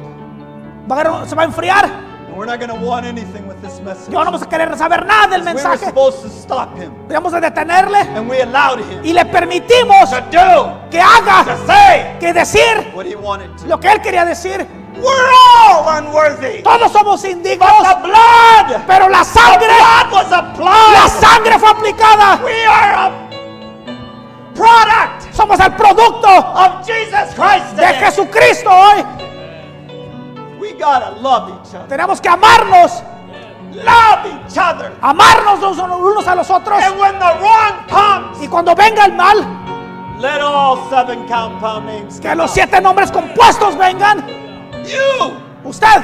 va a- se va a enfriar. and we're not gonna want anything with this message. Ya no vamos a querer saber nada del We were mensaje. supposed to stop him, Debemos de detenerle and we allowed him y le permitimos to do, que haga, to say que decir what he wanted to. lo que él quería decir. We're all unworthy. Todos somos But indignos, the blood, pero la the sangre, blood was la applied. sangre fue aplicada. We are a product Somos el producto of Jesus Christ. de. Jesucristo hoy. We gotta love each other. Tenemos que amarnos, Love each other. amarnos los unos a los otros. And when the wrong comes, Y cuando venga el mal, let all seven compound names que los siete nombres compuestos vengan. You Usted,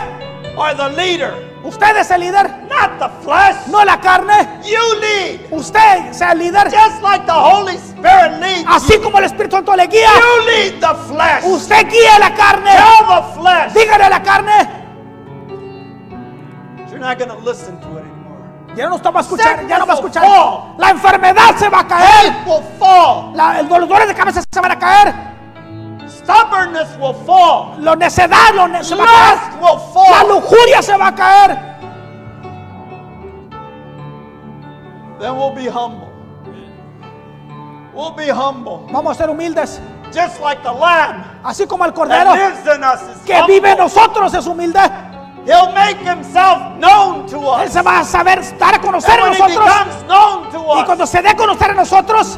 are the leader, usted es el líder, not the flesh. no la carne. You lead. Usted sea el líder, Just like the Holy Spirit leads. así como el Espíritu Santo le guía. You lead the flesh. Usted guía la carne. Tell the flesh. Dígale a la carne. You're not going to listen to it anymore. Ya no nos va a escuchar, ya no va a escuchar. Fall. La enfermedad se va a caer. Fall. La- el dolor de cabeza se van a caer. Stubbornness will fall. La necedad lo ne- se va a caer. Will La fall. lujuria se va a caer. Then we'll be humble. We'll be humble. Vamos a ser humildes. Just like the lamb Así como el that cordero lives in us is que vive en humble. nosotros es humilde. He'll make himself known to Él us. se va a saber dar a conocer And a nosotros. known to Y cuando us, se dé a conocer a nosotros,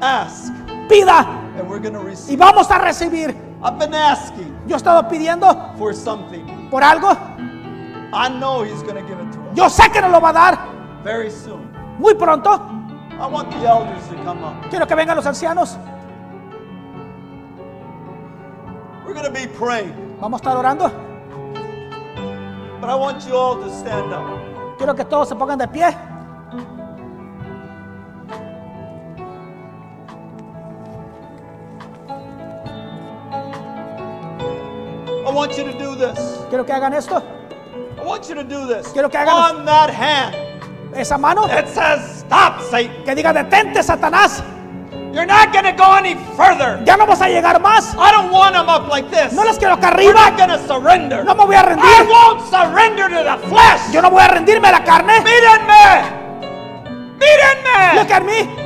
ask, pida and we're going to y receive. vamos a recibir. I've been asking Yo he estado pidiendo for something. por algo. I know he's to give it to us Yo sé que nos lo va a dar very soon. muy pronto. I want the elders to come up. Quiero que vengan los ancianos. We're to be praying, Vamos a estar orando. but I want you all to stand up. Quiero que todos se pongan de pie. I want you to do this. Quiero que hagan esto. I want you to do this. Quiero que hagan- On that hand Esa mano that says, Stop, Satan. que diga detente, Satanás. You're not going to go any further. Ya no vamos a llegar más. I don't want them up like this. No las quiero acá We're not arriba. going to surrender. No me voy a I rendir. won't surrender to the flesh. Yo no voy a rendirme a la carne. Mírenme. Mírenme. Look at me.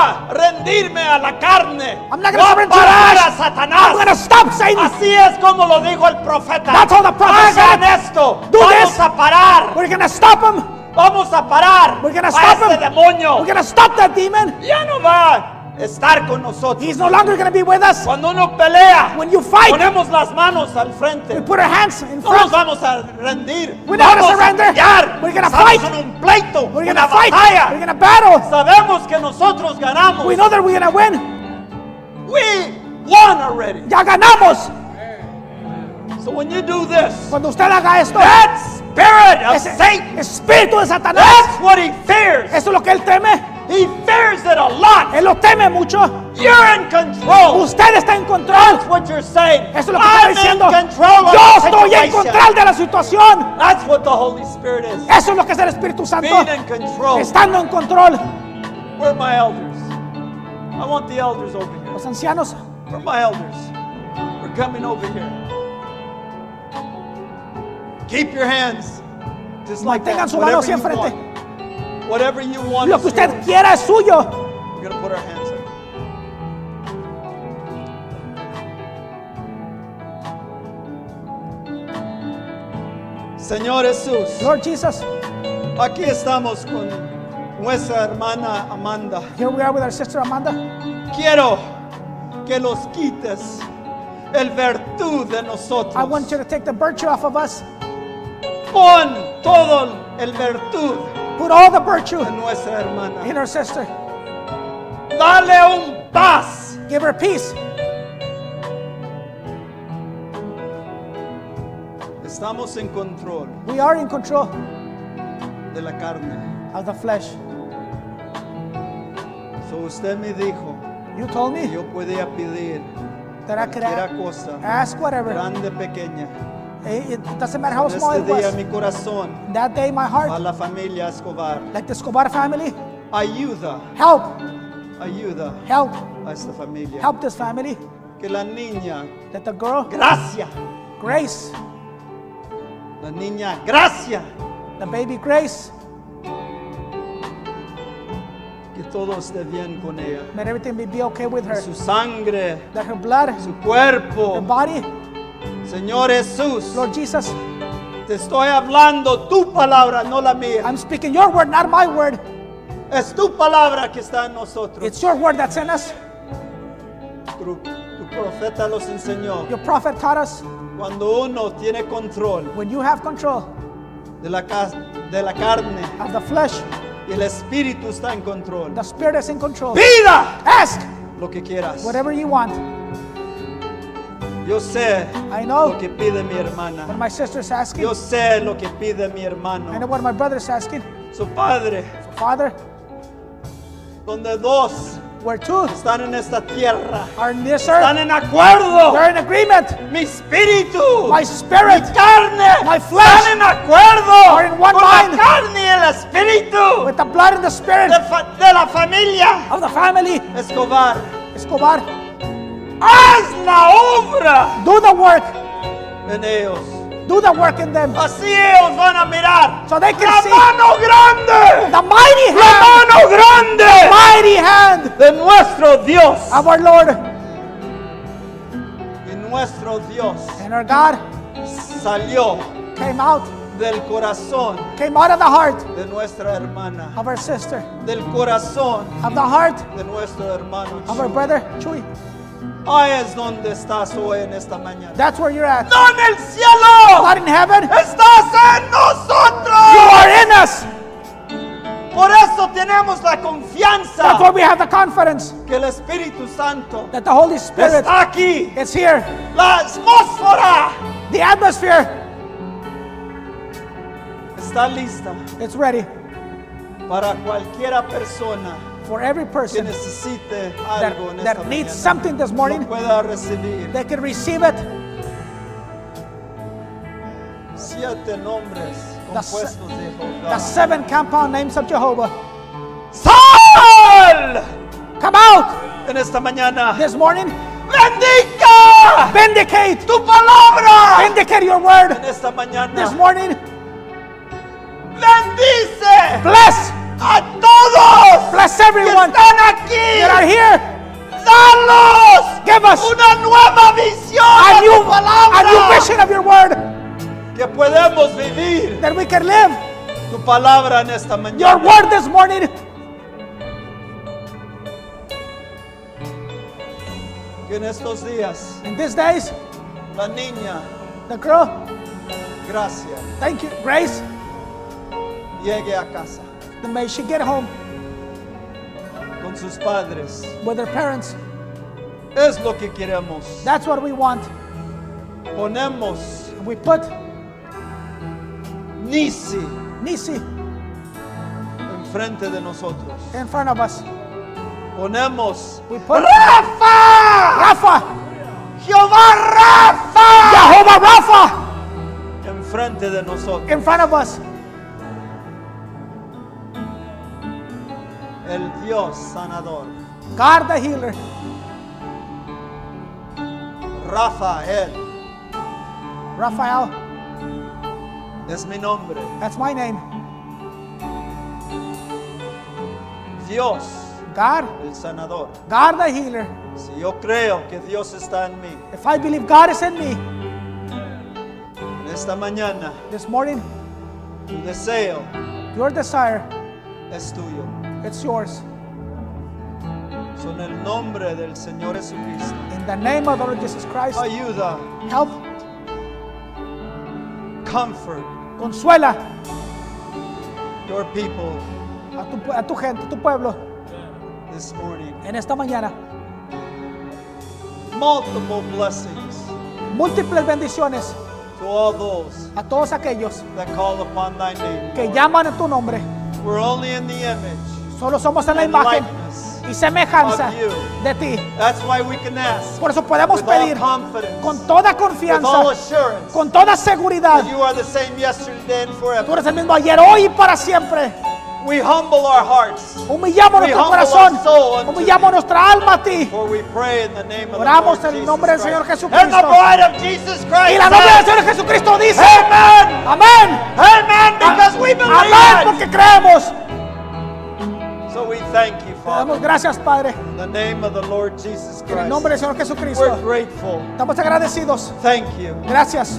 No a rendirme a la carne. I'm not gonna to the parar a flesh. I'm gonna Satanás. stop Satan. Así es como lo dijo el profeta. That's how the prophet Hagan said. esto. Do Vamos this. a parar. We're gonna stop him. Vamos a parar We're gonna a stop este him. demonio. We're gonna stop that demon. Ya no va estar con nosotros. He's no longer going to be with us. Cuando uno pelea, When you fight, ponemos las manos al we frente. put our hands in No nos front. vamos a rendir. We're not gonna vamos surrender. a. We're gonna Estamos fight. en un pleito, We're going to fight. We're batalla. going to battle. Sabemos que nosotros ganamos. We know that we're going to win. We won already. Ya ganamos. So when you do this, Cuando usted haga esto, that spirit of ese Satan, espíritu de Satanás, that's what he fears. eso es lo que él teme. He fears it a lot. Él lo teme mucho. You're in control. Usted está en control. That's what you're saying. Eso es lo que está diciendo. in control of Yo estoy en control de la situación. That's what the Holy Spirit is. Eso es lo que es el Espíritu Santo. Being in control. Estando en control. Where are my elders? I want the elders over here. Los ancianos, Where are my elders? We're coming over here. Keep your hands just like mantengan su mano hacia enfrente. Want. Whatever you want Lo is que usted yours. quiera es suyo. We're gonna put our hands up. Señor Jesús, Lord Jesus, aquí estamos con nuestra hermana Amanda. here we are with our sister Amanda. Quiero que los quites el virtud de nosotros. I want you to take the virtue off of us. Pon todo el virtud Put all the virtue de nuestra hermana. in our sister. Dale un paz. Give her peace. Estamos en control We are in control de la carne. of the flesh. So usted me dijo You told que me yo podía pedir that I could a- cosa, ask whatever. grande, pequeña. It, it doesn't matter how small it día was. mi corazón That day, my a heart, la familia Escobar. like the Escobar family, Ayuda, help, ayuda help, a esta familia. help this family. Que la niña, That the girl, gracia, Grace, la niña, gracia. the baby Grace, Que todo esté bien con ella. may everything be, be okay with her. Su sangre, That her blood, su her cuerpo. body, Señor Jesús, Lord Jesus, te estoy hablando tu palabra, no la mía. I'm speaking your word, not my word. Es tu palabra que está en nosotros. It's your word that's in us. Tu, tu profeta los enseñó. Your prophet taught us Cuando uno tiene control when you have control de la, de la carne of the flesh, y el espíritu está en control. the spirit is in control. Pida Ask lo que quieras. whatever you want. Yo sé I know lo que pide mi hermana. what my sister's asking. Yo sé lo que pide mi I know hermano. what my brother's asking. Su padre, Father, donde dos where two están en esta tierra, are in this están earth, en acuerdo. they're in agreement. Mi espíritu, My spirit, mi carne, my flesh están en acuerdo are in one con mind. la carne y el espíritu with the blood and the spirit de, fa- de la familia of the family, Escobar. Escobar, Haz la obra. Do the work, en ellos. do the work in them. Así ellos van a mirar. So they can la see. mano grande, The mighty la hand, mano grande. Mighty hand. De nuestro Dios. of our Lord. Y nuestro Dios and our God salió came out, del corazón came out of the heart de nuestra hermana, of our sister, del corazón of the heart de nuestro hermano. of our brother Chuy. Ahí es donde estás hoy en esta mañana. That's where you're at. No en el cielo, Not in heaven. estás en You nosotros. are in us. Por eso tenemos la That's why confianza we have the confidence que el Espíritu Santo that the Holy Spirit está aquí. is here. La atmósfera The atmosphere está lista is ready para cualquiera persona for every que person that, algo en esta that needs mañana. something this morning. Lo pueda recibir. They can receive it. Siete nombres The The seven compound names of Jehovah. ¡Sal! Come out En esta mañana. this morning. ¡Bendica! Vindicate. ¡Tu palabra! Vindicate your word En esta this morning. ¡Bendice Bless. A todos Bless que everyone están that aquí! are here. ¡Danos Give us una nueva visión a new, palabra! a new vision of your word Que podemos vivir that we can live tu palabra en esta your mañana. word this morning. Que en estos días In these days, la niña, the girl, Gracia, thank you, Grace, llegue a casa may she get home con sus padres. with her parents. Es lo que queremos. That's what we want. Ponemos We put Nisi Nisi enfrente de nosotros. in front of us. Ponemos We put Rafa, Rafa, Jehová Rafa Jehovah Rafa enfrente de nosotros. in front of us. El Dios sanador. God the healer, Rafael Raphael, es mi nombre. that's my name. Dios, God, el sanador. God the healer. Si yo creo que Dios está en mí, If I believe God is in me en esta mañana, this morning, tu deseo your desire, es tuyo. It's yours. Son el nombre del Señor Jesucristo. In the name of the Lord Jesus Christ, Ayuda, help, comfort consuela your people a tu, a tu gente, a tu pueblo, this morning. en esta mañana. Multiple blessings Múltiples bendiciones to all those a todos aquellos that call upon thy name. que llaman en tu nombre. We're only in the image Solo somos en la imagen y semejanza de ti. That's why we can ask Por eso podemos pedir con toda confianza, con toda seguridad. that you are the same yesterday and Tú eres el mismo ayer, hoy y para siempre. We humble our hearts, Humillamos nuestro corazón, humillamos nuestra alma a ti. for we pray in the name of the Oramos en el nombre del. Señor Jesucristo. Y la novia del Señor Jesucristo dice, amén. believe Amén, it. porque creemos. Thank you, Te damos Father, gracias, Padre, in the name of the Lord Jesus en el nombre del Christ. Señor We're Jesucristo. grateful. Estamos agradecidos. Thank you. Gracias.